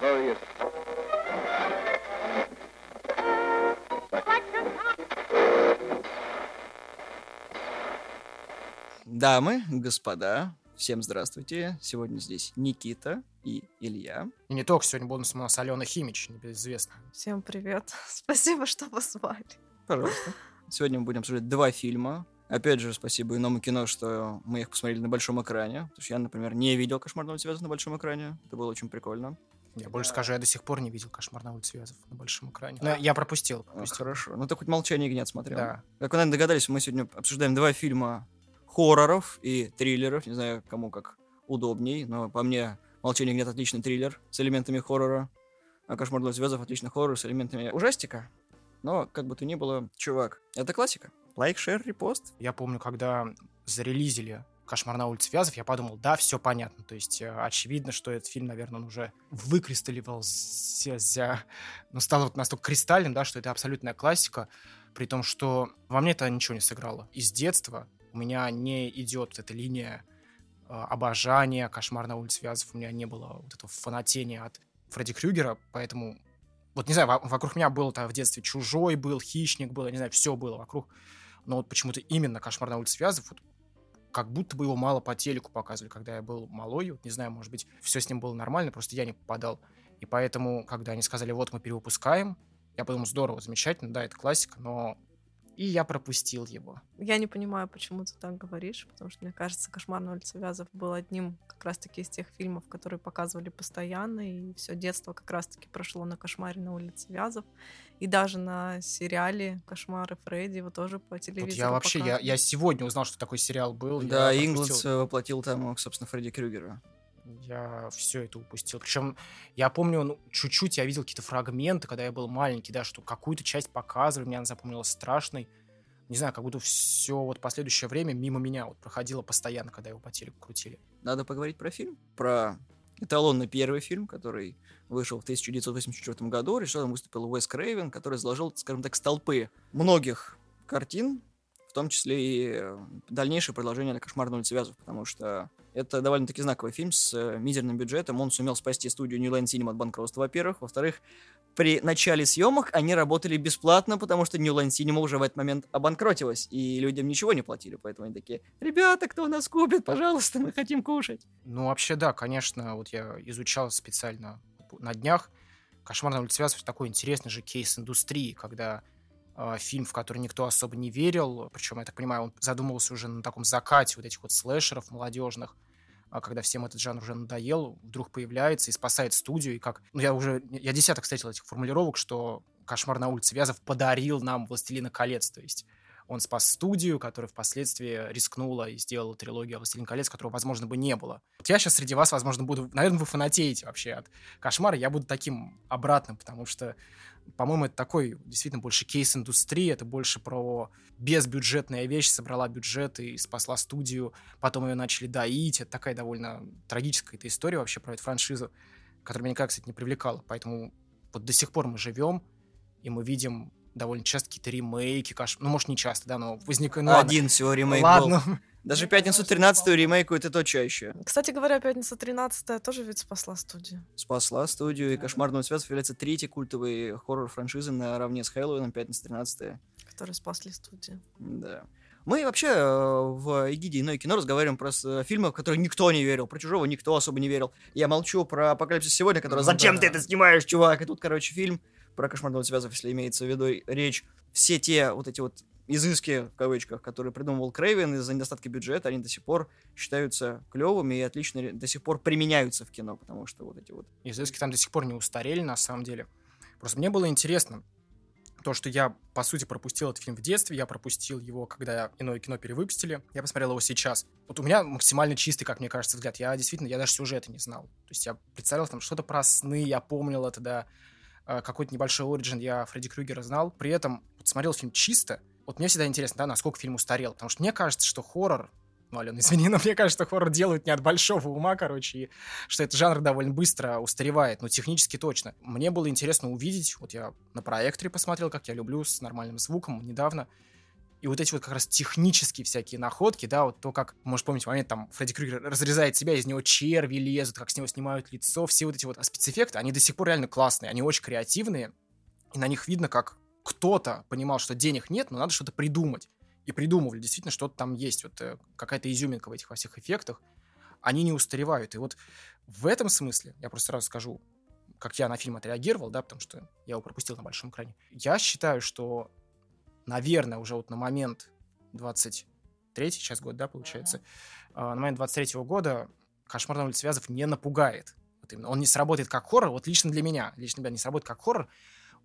Glorious. Дамы, господа, всем здравствуйте. Сегодня здесь Никита и Илья. И не только сегодня бонусом у нас Алена Химич, небезызвестно. Всем привет. Спасибо, что позвали. Пожалуйста. Сегодня мы будем обсуждать два фильма. Опять же, спасибо иному кино, что мы их посмотрели на большом экране. Потому что я, например, не видел «Кошмар на Вязов» на большом экране. Это было очень прикольно. Я больше скажу, я до сих пор не видел «Кошмар на улице Вязов» на большом экране. Но я пропустил. А, пропустил. хорошо. Ну, ты хоть «Молчание ягнят» смотрел. Да. Как вы, наверное, догадались, мы сегодня обсуждаем два фильма хорроров и триллеров. Не знаю, кому как удобней, но по мне «Молчание ягнят» отличный триллер с элементами хоррора, а «Кошмар на улице Вязов» отличный хоррор с элементами ужастика. Но, как бы то ни было, чувак, это классика. Лайк, шер, репост. Я помню, когда зарелизили «Кошмар на улице Вязов», я подумал, да, все понятно. То есть э, очевидно, что этот фильм, наверное, он уже выкристаллизовался, ну, стал вот настолько кристальным, да, что это абсолютная классика, при том, что во мне это ничего не сыграло. Из детства у меня не идет вот эта линия э, обожания «Кошмар на улице Вязов», у меня не было вот этого фанатения от Фредди Крюгера, поэтому вот не знаю, во- вокруг меня был там в детстве чужой был, хищник был, я не знаю, все было вокруг. Но вот почему-то именно кошмар на улице Вязов, вот как будто бы его мало по телеку показывали, когда я был малой. Вот не знаю, может быть, все с ним было нормально, просто я не попадал. И поэтому, когда они сказали, вот мы перевыпускаем, я подумал, здорово, замечательно, да, это классика, но и я пропустил его. Я не понимаю, почему ты так говоришь, потому что, мне кажется, «Кошмар на улице Вязов» был одним как раз-таки из тех фильмов, которые показывали постоянно, и все детство как раз-таки прошло на «Кошмаре на улице Вязов», и даже на сериале «Кошмары Фредди» его тоже по телевизору Вот я вообще, я, я сегодня узнал, что такой сериал был. Да, э, воплотил там, собственно, Фредди Крюгера. Я все это упустил. Причем я помню, ну, чуть-чуть я видел какие-то фрагменты, когда я был маленький, да, что какую-то часть показывали, мне она запомнилась страшной. Не знаю, как будто все вот последующее время мимо меня вот проходило постоянно, когда его по телеку крутили. Надо поговорить про фильм. Про эталонный первый фильм, который вышел в 1984 году. Режиссером выступил Уэс Крейвен, который заложил, скажем так, столпы многих картин, том числе и э, дальнейшее продолжение на «Кошмар на улице Вязов», потому что это довольно-таки знаковый фильм с э, мизерным бюджетом. Он сумел спасти студию New Line Cinema от банкротства, во-первых. Во-вторых, при начале съемок они работали бесплатно, потому что New Line Cinema уже в этот момент обанкротилась, и людям ничего не платили, поэтому они такие, ребята, кто нас купит, пожалуйста, мы хотим кушать. Ну, вообще, да, конечно, вот я изучал специально на днях. «Кошмар на улице Вязов» такой интересный же кейс индустрии, когда фильм, в который никто особо не верил, причем, я так понимаю, он задумывался уже на таком закате вот этих вот слэшеров молодежных, а когда всем этот жанр уже надоел, вдруг появляется и спасает студию, и как... Ну, я уже... Я десяток встретил этих формулировок, что «Кошмар на улице Вязов» подарил нам «Властелина колец», то есть он спас студию, которая впоследствии рискнула и сделала трилогию «Властелин колец», которого, возможно, бы не было. Вот я сейчас среди вас, возможно, буду... Наверное, вы фанатеете вообще от «Кошмара», я буду таким обратным, потому что, по-моему, это такой действительно больше кейс индустрии, это больше про безбюджетная вещь, собрала бюджет и спасла студию, потом ее начали доить, это такая довольно трагическая эта история вообще про эту франшизу, которая меня никак, кстати, не привлекала, поэтому вот до сих пор мы живем, и мы видим довольно часто какие-то ремейки, каш... ну, может, не часто, да, но возникает... Ну. Один всего ремейк Ладно. был. Даже «Пятницу 13 ремейкуют это то чаще. Кстати говоря, «Пятница 13 тоже ведь спасла студию. Спасла студию, и «Кошмар на Вязов» является третьей культовой хоррор-франшизой наравне с Хэллоуином «Пятница 13 которые спасли студию. Да. Мы вообще э, в эгиде иное кино разговариваем про с- фильмы, в которые никто не верил. Про чужого никто особо не верил. Я молчу про Апокалипсис сегодня, который Ну Зачем да. ты это снимаешь, чувак? И тут, короче, фильм про кошмар на улице Вязов, если имеется в виду речь. Все те вот эти вот изыски, в кавычках, которые придумывал Крейвен из-за недостатка бюджета, они до сих пор считаются клевыми и отлично до сих пор применяются в кино, потому что вот эти вот Изыски там до сих пор не устарели, на самом деле. Просто мне было интересно, то, что я, по сути, пропустил этот фильм в детстве, я пропустил его, когда иное кино перевыпустили, я посмотрел его сейчас. Вот у меня максимально чистый, как мне кажется, взгляд. Я действительно, я даже сюжета не знал. То есть я представлял там что-то про сны, я помнил это, да, э, какой-то небольшой оригин я Фредди Крюгера знал. При этом вот смотрел фильм чисто. Вот мне всегда интересно, да, насколько фильм устарел. Потому что мне кажется, что хоррор ну, Алена, извини, но мне кажется, что хоррор делают не от большого ума, короче, и что этот жанр довольно быстро устаревает, но технически точно. Мне было интересно увидеть, вот я на проекторе посмотрел, как я люблю, с нормальным звуком недавно, И вот эти вот как раз технические всякие находки, да, вот то, как, может помнить момент, там, Фредди Крюгер разрезает себя, из него черви лезут, как с него снимают лицо, все вот эти вот спецэффекты, они до сих пор реально классные, они очень креативные, и на них видно, как кто-то понимал, что денег нет, но надо что-то придумать. И придумывали, действительно, что-то там есть, вот э, какая-то изюминка в этих во всех эффектах, они не устаревают. И вот в этом смысле, я просто сразу скажу, как я на фильм отреагировал, да, потому что я его пропустил на большом экране. Я считаю, что наверное, уже вот на момент 23 сейчас год, да, получается, uh-huh. на момент 23 года «Кошмар на улице Вязов» не напугает. Вот именно. Он не сработает как хоррор, вот лично для меня, лично для меня не сработает как хоррор,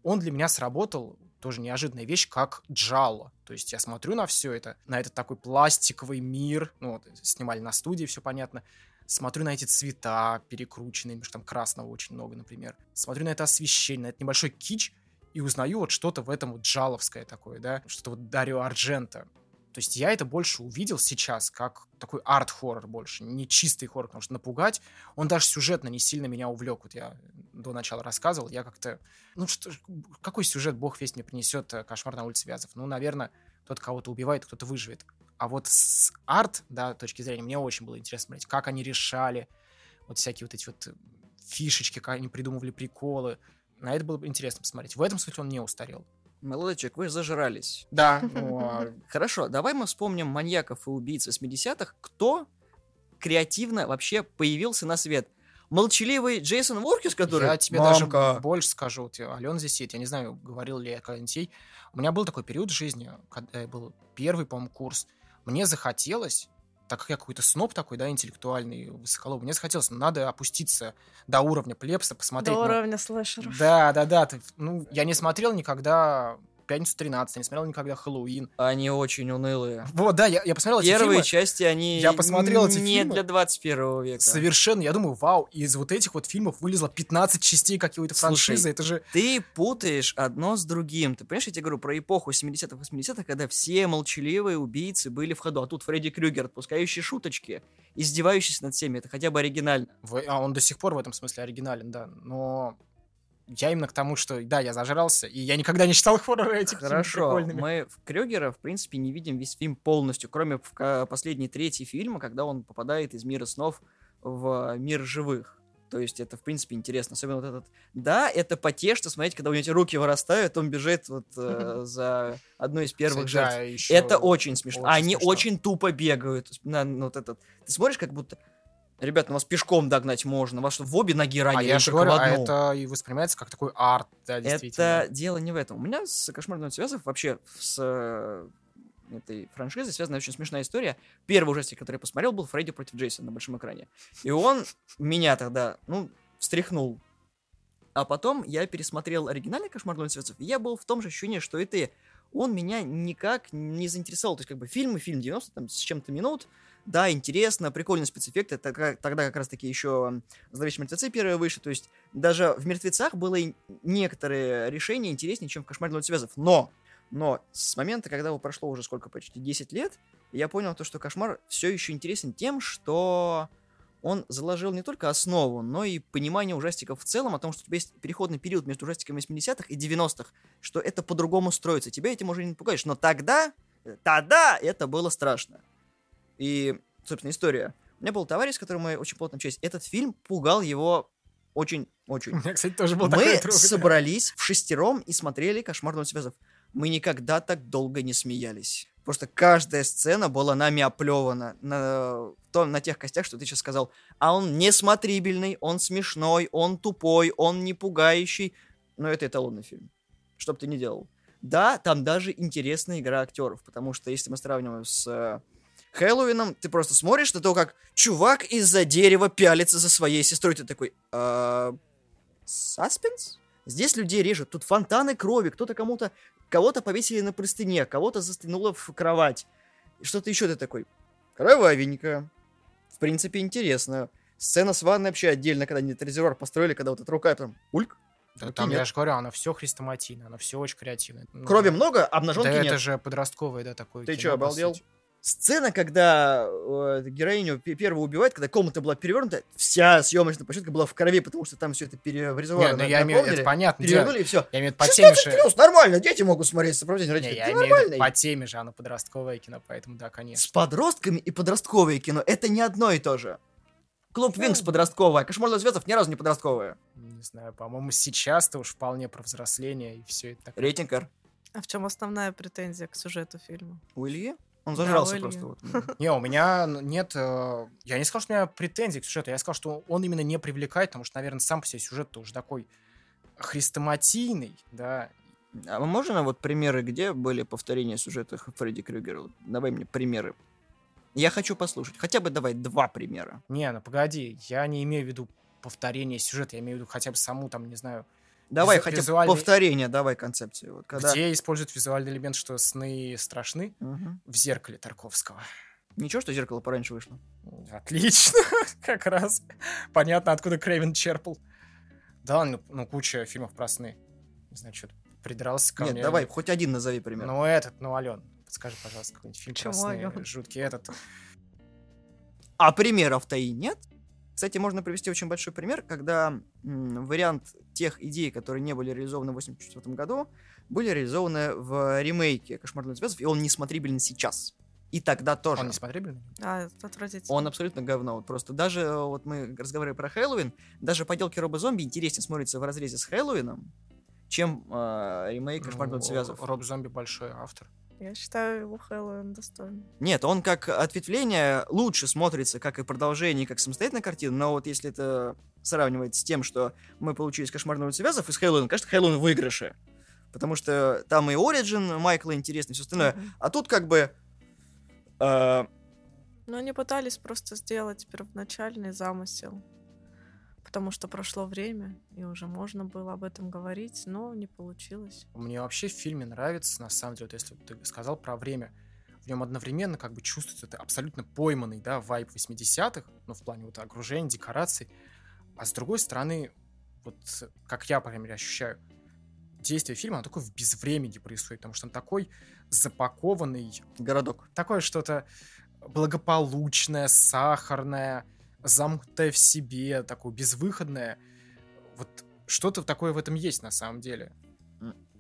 он для меня сработал, тоже неожиданная вещь, как джало. То есть я смотрю на все это, на этот такой пластиковый мир, ну, вот, снимали на студии, все понятно, смотрю на эти цвета перекрученные, потому что там красного очень много, например. Смотрю на это освещение, на этот небольшой кич, и узнаю вот что-то в этом вот джаловское такое, да, что-то вот Дарио Арджента. То есть я это больше увидел сейчас как такой арт-хоррор больше, не чистый хоррор, потому что напугать, он даже сюжетно не сильно меня увлек. Вот я до начала рассказывал, я как-то, ну что, какой сюжет бог весь мне принесет э, кошмар на улице Вязов? Ну, наверное, тот кого-то убивает, кто-то выживет. А вот с арт, да, точки зрения, мне очень было интересно смотреть, как они решали вот всякие вот эти вот фишечки, как они придумывали приколы, на это было бы интересно посмотреть. В этом смысле он не устарел. Молодочек, вы зажрались. Да. Хорошо, давай мы вспомним маньяков и убийц 80-х. Кто креативно вообще появился на свет? Молчаливый Джейсон Воркис, который... Я тебе Мамка. даже больше скажу. Здесь сидит, я не знаю, говорил ли я когда-нибудь ей. У меня был такой период в жизни, когда был первый, по-моему, курс. Мне захотелось так как я какой-то сноб такой, да, интеллектуальный, высоколоб, мне захотелось, ну, надо опуститься до уровня плепса, посмотреть. До ну, уровня слэшеров. Да, да, да. Ты, ну, я не смотрел никогда Пятницу 13, я не смотрел никогда Хэллоуин. Они очень унылые. Вот, да, я, я посмотрел Первые эти фильмы. части, они я посмотрел эти не фильмы. для 21 века. Совершенно, я думаю, вау, из вот этих вот фильмов вылезло 15 частей какой-то франшизы, это же... Ты путаешь одно с другим. Ты понимаешь, я тебе говорю про эпоху 70-х, 80-х, когда все молчаливые убийцы были в ходу, а тут Фредди Крюгер, отпускающий шуточки, издевающийся над всеми, это хотя бы оригинально. А он до сих пор в этом смысле оригинален, да, но я именно к тому, что, да, я зажрался, и я никогда не читал хорроры этих Хорошо, мы в Крюгера, в принципе, не видим весь фильм полностью, кроме последней третьей фильма, когда он попадает из мира снов в мир живых. То есть это, в принципе, интересно. Особенно вот этот... Да, это потешно смотреть, когда у него эти руки вырастают, он бежит вот э, за одной из первых жертв. это очень смешно. Очень Они смешно. очень тупо бегают. На, на, вот этот... Ты смотришь, как будто Ребята, ну вас пешком догнать можно, вас что, в обе ноги ранили, а я же говорю, а это и воспринимается как такой арт, да, действительно. Это дело не в этом. У меня с «Кошмарным связав» вообще с э, этой франшизой связана очень смешная история. Первый ужастик, который я посмотрел, был «Фредди против Джейсона» на большом экране. И он меня тогда, ну, встряхнул. А потом я пересмотрел оригинальный «Кошмар дома связав», и я был в том же ощущении, что и ты. Он меня никак не заинтересовал. То есть, как бы, фильм и фильм 90 там, с чем-то минут, да, интересно, прикольный спецэффект. Это тогда как раз-таки еще «Зловещие мертвецы» первые вышли. То есть даже в «Мертвецах» было некоторые решения интереснее, чем в «Кошмаре ночь связов». Но, но с момента, когда его прошло уже сколько, почти 10 лет, я понял то, что «Кошмар» все еще интересен тем, что он заложил не только основу, но и понимание ужастиков в целом, о том, что у тебя есть переходный период между ужастиками 80-х и 90-х, что это по-другому строится. Тебя этим уже не пугаешь. Но тогда, тогда это было страшно. И, собственно, история. У меня был товарищ, с которым мы очень плотно общались. Этот фильм пугал его очень-очень. У меня, кстати, тоже был Мы такой собрались в шестером и смотрели «Кошмар связов». Мы никогда так долго не смеялись. Просто каждая сцена была нами оплевана на, том, на тех костях, что ты сейчас сказал. А он несмотрибельный, он смешной, он тупой, он не пугающий. Но это эталонный фильм. Что бы ты ни делал. Да, там даже интересная игра актеров, потому что если мы сравниваем с Хэллоуином ты просто смотришь на то, как чувак из-за дерева пялится за своей сестрой. Ты такой, «А, саспенс? Здесь людей режут, тут фонтаны крови, кто-то кому-то, кого-то повесили на простыне, кого-то застянуло в кровать. Что-то еще ты такой, кровавенько. В принципе, интересно. Сцена с ванной вообще отдельно, когда резервуар построили, когда вот эта рука там, ульк, да, там, нет. я же говорю, оно все хрестоматийно, оно все очень креативное. Крови много, обнаженки да нет. это же подростковое, да, такое Ты что, обалдел? Сцена, когда э, героиню пе- первую убивают, когда комната была перевернута, вся съемочная площадка была в крови, потому что там все это переврезовали. Не, ну я имею это понятно. дело. перевернули и все. Я имею в виду по теме 16 же. плюс, нормально, дети могут смотреть сопровождение Не, родителей. я Это имею в виду по теме же, оно подростковое кино, поэтому да, С конечно. подростками и подростковое кино это не одно и то же. Клуб Винкс Ну. подростковая, Кошмар звездов ни разу не подростковая. Не знаю, по-моему, сейчас-то уж вполне про взросление и все это такое. Рейтинг Р. А в чем основная претензия к сюжету фильма? У Ильи? Он зажрался Ильи. просто. вот. Не, у меня нет... э, Я не сказал, что у меня претензий к сюжету. Я сказал, что он именно не привлекает, потому что, наверное, сам по себе сюжет уже такой хрестоматийный, да. А можно вот примеры, где были повторения сюжета Фредди Крюгера? Вот Давай мне примеры. Я хочу послушать. Хотя бы давай два примера. Не, ну погоди, я не имею в виду повторение сюжета, я имею в виду хотя бы саму, там, не знаю, Давай хотя бы визуальный- повторение, давай концепцию. Вот когда... где используют визуальный элемент, что сны страшны Мгм. в зеркале Тарковского. Ничего, что зеркало пораньше вышло. Отлично, как раз. Понятно, откуда Крейвен черпал. Да, ну, ну, куча фильмов про сны. Не знаю, что придрался ко Нет, мне. давай, хоть один назови пример. Ну, этот, ну, Ален, подскажи, пожалуйста, какой-нибудь фильм про Почему сны, Ален? жуткий этот. А примеров-то и нет. Кстати, можно привести очень большой пример, когда м, вариант тех идей, которые не были реализованы в 1984 году, были реализованы в ремейке «Кошмарных звезд», и он несмотрибелен сейчас. И тогда тоже. Он не смотрибельный? А, отвратительно. Он абсолютно говно. Вот просто даже э, вот мы разговаривали про Хэллоуин, даже поделки Роба Зомби интереснее смотрятся в разрезе с Хэллоуином, чем э, ремейк «Кошмарных Ну, звездов». Роб Зомби большой автор. Я считаю его Хэллоуин достойным. Нет, он как ответвление лучше смотрится, как и продолжение, как самостоятельная картина, но вот если это сравнивать с тем, что мы получили из «Кошмарного связов» и с Хэллоуин, конечно, Хэллоуин выигрыше. Потому что там и Ориджин Майкла интересный, все остальное. Мгм. А тут как бы... э, Но они пытались просто сделать первоначальный замысел. Потому что прошло время, и уже можно было об этом говорить, но не получилось. Мне вообще в фильме нравится, на самом деле, вот если ты сказал про время, в нем одновременно как бы чувствуется это абсолютно пойманный, да, вайп 80-х, ну, в плане вот окружения, декораций, а с другой стороны, вот как я, по крайней мере, ощущаю, действие фильма, оно такое в безвремени происходит, потому что он такой запакованный, городок. такое что-то благополучное, сахарное, замкнутое в себе, такое безвыходное. Вот что-то такое в этом есть на самом деле.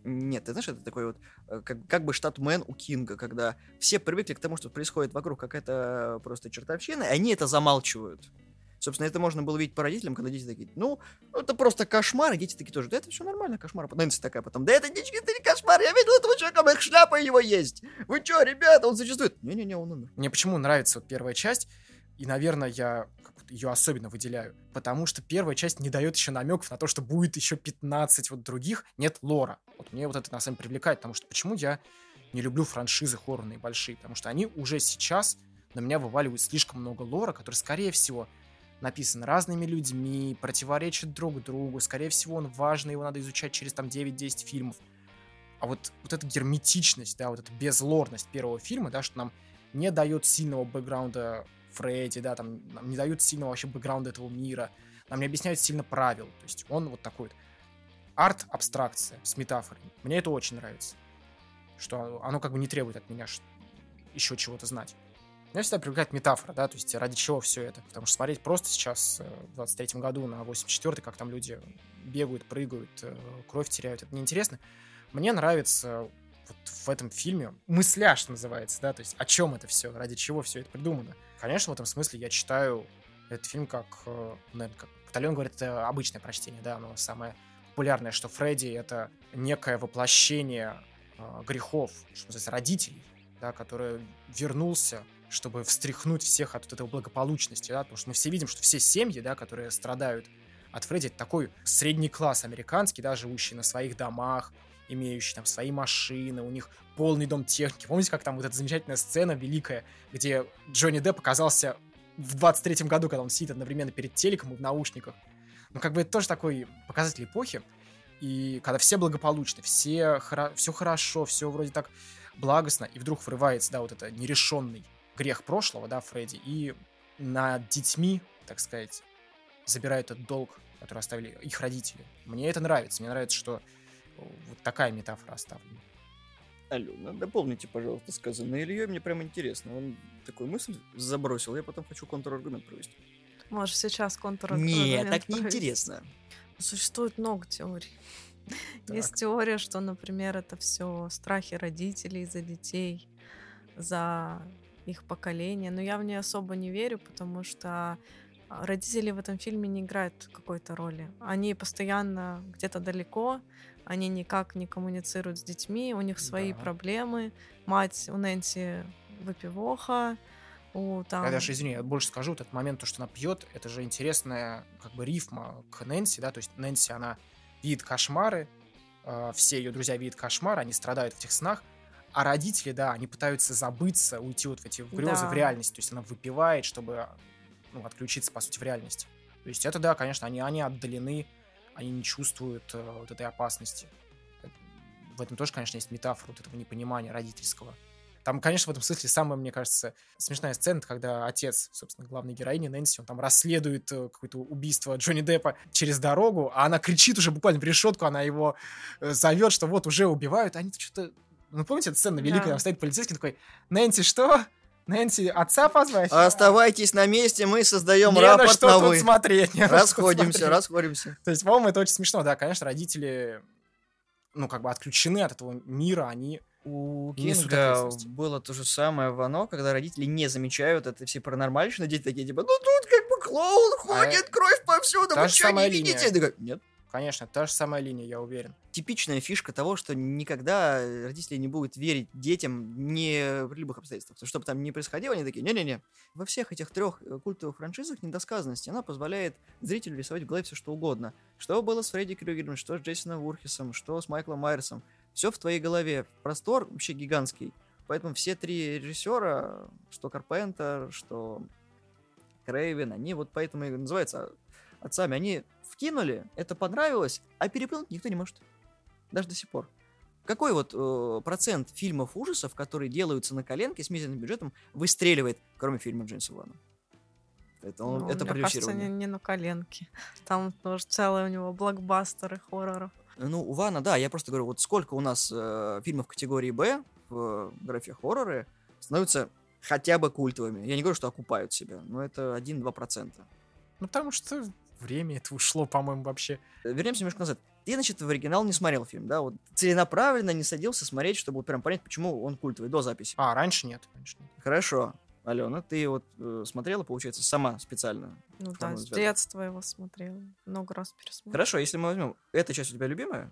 Нет, ты знаешь, это такой вот, э, как, как бы штат Мэн у Кинга, когда все привыкли к тому, что происходит вокруг какая-то просто чертовщина, и они это замалчивают. Собственно, это можно было видеть по родителям, когда дети такие, ну, это просто кошмар, и дети такие тоже, да это все нормально, кошмар. Нэнси такая потом, да это не, это не кошмар, я видел этого человека, моих шляпа его есть. Вы что, ребята, он существует? Не-не-не, он умер. Мне почему нравится вот первая часть, и, наверное, я ее особенно выделяю, потому что первая часть не дает еще намеков на то, что будет еще 15 вот других, нет лора. Вот мне вот это на самом деле привлекает, потому что почему я не люблю франшизы хоррорные большие, потому что они уже сейчас на меня вываливают слишком много лора, который, скорее всего, написан разными людьми, противоречит друг другу, скорее всего, он важный, его надо изучать через там 9-10 фильмов. А вот, вот эта герметичность, да, вот эта безлорность первого фильма, да, что нам не дает сильного бэкграунда Фредди, да, там нам не дают сильного вообще бэкграунда этого мира, нам не объясняют сильно правил. То есть он вот такой вот арт-абстракция с метафорой. Мне это очень нравится. Что оно как бы не требует от меня еще чего-то знать. Меня всегда привлекает метафора, да, то есть ради чего все это. Потому что смотреть просто сейчас, э, в 23-м году на 84-й, как там люди бегают, прыгают, э, кровь теряют, это неинтересно. Мне нравится вот в этом фильме мысля, называется, да, то есть о чем это все, ради чего все это придумано. Конечно, в этом смысле я читаю этот фильм как, э, наверное, как Батальон говорит, это обычное прочтение, да, но самое популярное, что Фредди — это некое воплощение э, грехов, что называется, родителей, да, который вернулся, чтобы встряхнуть всех от вот этого благополучности, да, потому что мы все видим, что все семьи, да, которые страдают от Фредди, это такой средний класс американский, да, живущий на своих домах, имеющий там свои машины, у них полный дом техники. Помните, как там вот эта замечательная сцена великая, где Джонни Депп оказался в 23-м году, когда он сидит одновременно перед телеком и в наушниках. Ну, как бы это тоже такой показатель эпохи. И когда все благополучны, все хоро- все хорошо, все вроде так благостно, и вдруг врывается, да, вот это нерешенный грех прошлого, да, Фредди, и над детьми, так сказать, забирают этот долг, который оставили их родители. Мне это нравится. Мне нравится, что вот такая метафора оставлена. Алена, дополните, пожалуйста, сказанное Ильей, мне прям интересно. Он такую мысль забросил, я потом хочу контраргумент провести. Можешь сейчас контур Нет, так неинтересно. Существует много теорий. Есть теория, что, например, это все страхи родителей за детей, за их поколение. Но я в нее особо не верю, потому что а, родители в этом фильме не играют какой-то роли. Они постоянно где-то далеко, они никак не коммуницируют с детьми, у них свои Да. проблемы. Мать у Нэнси выпивоха, у там... Я даже, извини, я больше скажу, вот этот момент, то, что она пьет, это же интересная как бы рифма к Нэнси, да, то есть Нэнси, она видит кошмары, э, все ее друзья видят кошмары, они страдают в этих снах, а родители, да, они пытаются забыться, уйти вот в эти грезы, Да. в реальность, то есть она выпивает, чтобы, ну, отключиться, по сути, в реальность. То есть это, да, конечно, они, они отдалены, они не чувствуют э, вот этой опасности. Э, В этом тоже, конечно, есть метафора вот этого непонимания родительского. Там, конечно, в этом смысле самая, мне кажется, смешная сцена, когда отец, собственно, главной героини Нэнси, он там расследует э, какое-то убийство Джонни Деппа через дорогу, а она кричит уже буквально в решетку, она его зовет, что вот уже убивают, а они что-то... Ну, помните, эта сцена великая, Да. там стоит полицейский такой, Нэнси, что? Нэнси, отца позвать? Оставайтесь на месте, мы создаем Не на рапорт что на тут вы. смотреть. не на Расходимся, смотреть. расходимся. То есть, по-моему, это очень смешно. Да, конечно, родители, ну, как бы отключены от этого мира, они У Кинга было то же самое в «Оно», когда родители не замечают это все паранормальщины, дети такие, типа, ну тут как бы клоун ходит, кровь повсюду, вы что, не самая видите? линия. Я такой, Нет. Конечно, та же самая линия, я уверен. Типичная фишка того, что никогда родители не будут верить детям не при любых обстоятельствах. То, Что бы там ни происходило, они такие, не-не-не. Во всех этих трех э, культовых франшизах недосказанность, она позволяет зрителю рисовать в голове все что угодно. Что было с Фредди Крюгером, что с Джейсоном Вурхисом, что с Майклом Майерсом. Все в твоей голове. Простор вообще гигантский. Поэтому все три режиссера, что Карпентер, что Крейвен, они вот поэтому и называются отцами. Они вкинули, это понравилось, а переплюнуть никто не может. Даже до сих пор. Какой вот э, процент фильмов ужасов, которые делаются на коленке с мизерным бюджетом, выстреливает, кроме фильма Джеймса Вана? Это, он, Ну, это мне кажется, не, не на коленке. Там тоже целые у него блокбастеры хорроров. Ну, у Вана, да, я просто говорю, вот сколько у нас э, фильмов категории Б в э, графе хорроры становятся хотя бы культовыми. Я не говорю, что окупают себя, но это 1-2%. Ну, потому что время это ушло, по-моему, вообще. Вернемся немножко назад. Ты, значит, в оригинал не смотрел фильм, да? Вот целенаправленно не садился смотреть, чтобы прям понять, почему он культовый до записи. А, раньше нет. Раньше нет. Хорошо. Алена, ты вот э, смотрела, получается, сама специально. Ну да, с детства его смотрела. Много раз пересмотрела. Хорошо, если мы возьмем, эта часть у тебя любимая?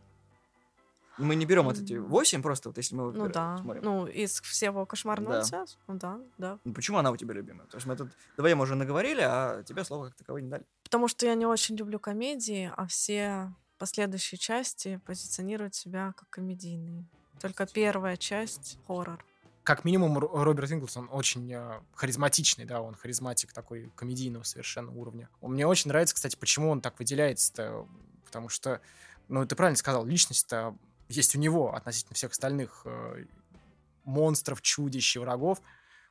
Мы не берем вот эти М. 8 просто, вот если мы Ну выбираем, да. смотрим. Ну, из всего кошмарного Да. лица? Ну да, да. Ну, Почему она у тебя любимая? То есть мы тут вдвоем уже наговорили, а тебе слова как таковое не дали. Потому что я не очень люблю комедии, а все последующие части позиционируют себя как комедийные. Только первая часть — хоррор. Как минимум, Ро- Роберт Инглс, он очень э, харизматичный, да, он харизматик такой комедийного совершенно уровня. Он Мне очень нравится, кстати, почему он так выделяется-то, потому что, ну, ты правильно сказал, личность-то есть у него относительно всех остальных э, монстров, чудищ и врагов.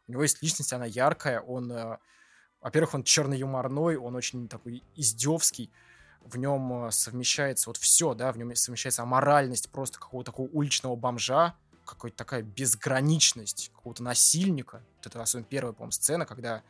У него есть личность, она яркая, он, э, во-первых, он черно-юморной, он очень такой издевский, в нем э, совмещается вот все, да, в нем совмещается аморальность просто какого-то такого уличного бомжа, какая-то такая безграничность какого-то насильника. Вот это особенно первая, по-моему, сцена, когда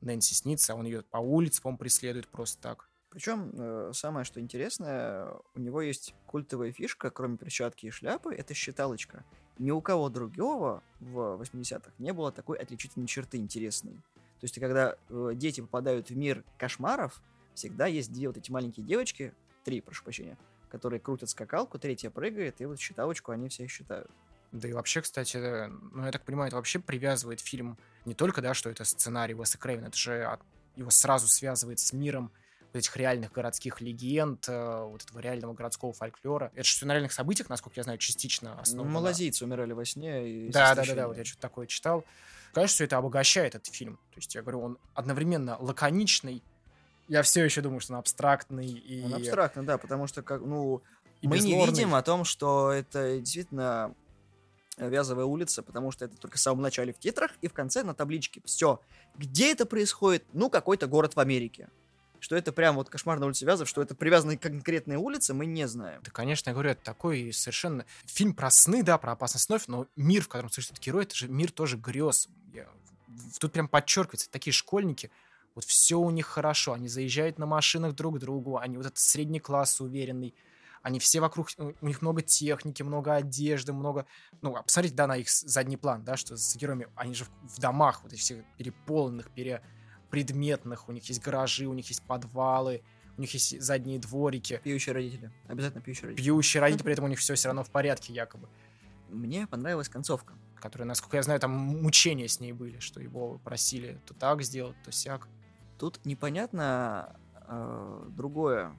Нэнси снится, а он ее по улице, по-моему, преследует просто так. Причем э, самое, что интересное, у него есть культовая фишка, кроме перчатки и шляпы, это считалочка. Ни у кого другого в 80-х не было такой отличительной черты интересной. То есть, когда э, дети попадают в мир кошмаров, всегда есть две вот эти маленькие девочки, три, прошу прощения, которые крутят скакалку, третья прыгает, и вот считалочку они все считают. Да и вообще, кстати, э, ну, я так понимаю, это вообще привязывает фильм не только, да, что это сценарий Уэса Крейвена, это же его сразу связывает с миром этих реальных городских легенд, э, вот этого реального городского фольклора. Это же на реальных событиях, насколько я знаю, частично основано. малазийцы умирали во сне. И Да, да, да, да, вот я что-то такое читал. Конечно, все это обогащает этот фильм. То есть, я говорю, он одновременно лаконичный. Я все еще думаю, что он абстрактный и, Он абстрактно, да, потому что, как, ну, и мы не безлорный. видим о том, что это действительно Вязовая улица, потому что это только в самом начале в титрах и в конце на табличке. Все. Где это происходит? Ну, какой-то город в Америке. Что это прям вот кошмар на улице Вязов, что это привязаны к конкретной улице, мы не знаем. Да, конечно, я говорю, это такой совершенно... Фильм про сны, да, про опасность снов, но мир, в котором существует герой, это же мир тоже грез. Я... Тут прям подчеркивается, такие школьники, вот все у них хорошо, они заезжают на машинах друг к другу, они вот этот средний класс уверенный, они все вокруг, у них много техники, много одежды, много... Ну, а посмотрите, да, на их задний план, да, что с героями, они же в, в домах, вот этих всех переполненных, перепредметных, у них есть гаражи, у них есть подвалы, у них есть задние дворики. Пьющие родители. Обязательно пьющие родители. Пьющие родители, при этом у них все все равно в порядке, якобы. Мне понравилась концовка. Которая, насколько я знаю, там мучения с ней были, что его просили то так сделать, то сяк. Тут непонятно э, другое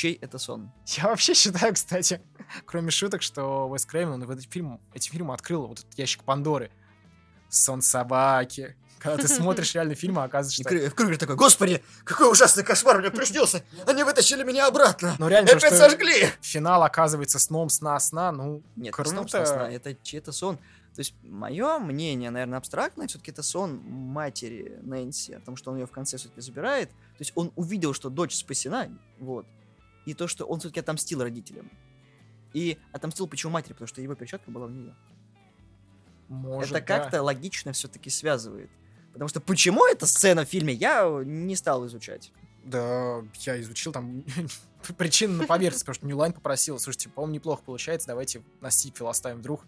чей это сон. Я вообще считаю, кстати, кроме шуток, что Уэс Крейвен, он в этот фильм, эти фильмы открыл вот этот ящик Пандоры. Сон собаки. Когда ты смотришь реальный фильм, а оказывается, что... Крюгер такой, господи, какой ужасный кошмар мне приснился. Они вытащили меня обратно. Ну реально, Опять сожгли. Финал оказывается сном сна-сна, ну, Нет, круто. сном сна, это чей-то сон. То есть, мое мнение, наверное, абстрактное, все-таки это сон матери Нэнси, о том, что он ее в конце все-таки забирает. То есть, он увидел, что дочь спасена, вот, и то, что он все-таки отомстил родителям. И отомстил почему матери, потому что его перчатка была в нее. Может, это как-то логично все-таки связывает. Потому что почему эта сцена в фильме, я не стал изучать. Да, я изучил там причины на поверхности, потому что Ньюлайн попросил, слушайте, по-моему, неплохо получается, давайте на сиквел оставим вдруг,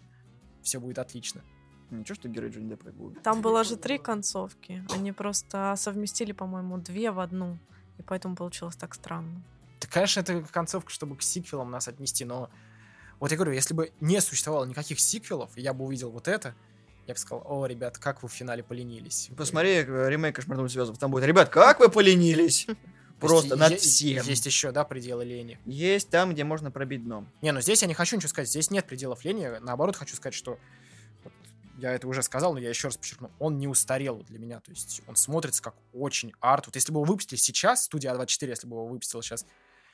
все будет отлично. Ничего, что герой Джонни Деппа будет. Там было же три концовки. Они просто совместили, по-моему, две в одну. И поэтому получилось так странно. Да, конечно, это концовка, чтобы к сиквелам нас отнести, но вот я говорю, если бы не существовало никаких сиквелов, и я бы увидел вот это, я бы сказал, о, ребят, как вы в финале поленились. Посмотри э, ремейк «Кошмарных звездов», там будет, ребят, как вы поленились? Просто над всем. Есть еще, да, пределы лени? Есть там, где можно пробить дно. Не, ну здесь я не хочу ничего сказать, здесь нет пределов лени, наоборот, хочу сказать, что вот, я это уже сказал, но я еще раз подчеркну, он не устарел для меня, то есть он смотрится как очень арт. Вот если бы его выпустили сейчас, студия А24, если бы его выпустила сейчас,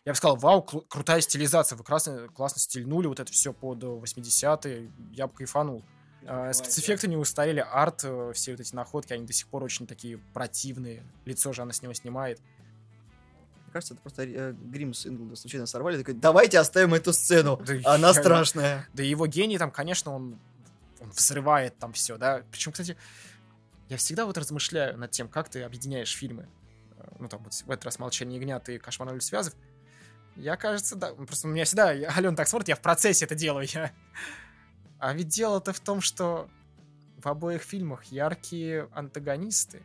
я бы сказал, вау, крутая стилизация, вы классно, классно стильнули вот это все под 80-е, я бы кайфанул. А, спецэффекты не устарели, арт, э, все вот эти находки, они до сих пор очень такие противные. Лицо же она с него снимает. Мне кажется, это просто э, грим с Инглда случайно сорвали. Такой, давайте оставим эту сцену, да она я... страшная. Да его гений там, конечно, он, он взрывает там все, да. Причем, кстати, я всегда вот размышляю над тем, как ты объединяешь фильмы. Э, ну, там, вот в этот раз «Молчание ягнят» и «Кошмар на улице Вязов». Я, кажется, да. Просто у меня всегда Ален так смотрит, я в процессе это делаю. Я... А ведь дело-то в том, что в обоих фильмах яркие антагонисты.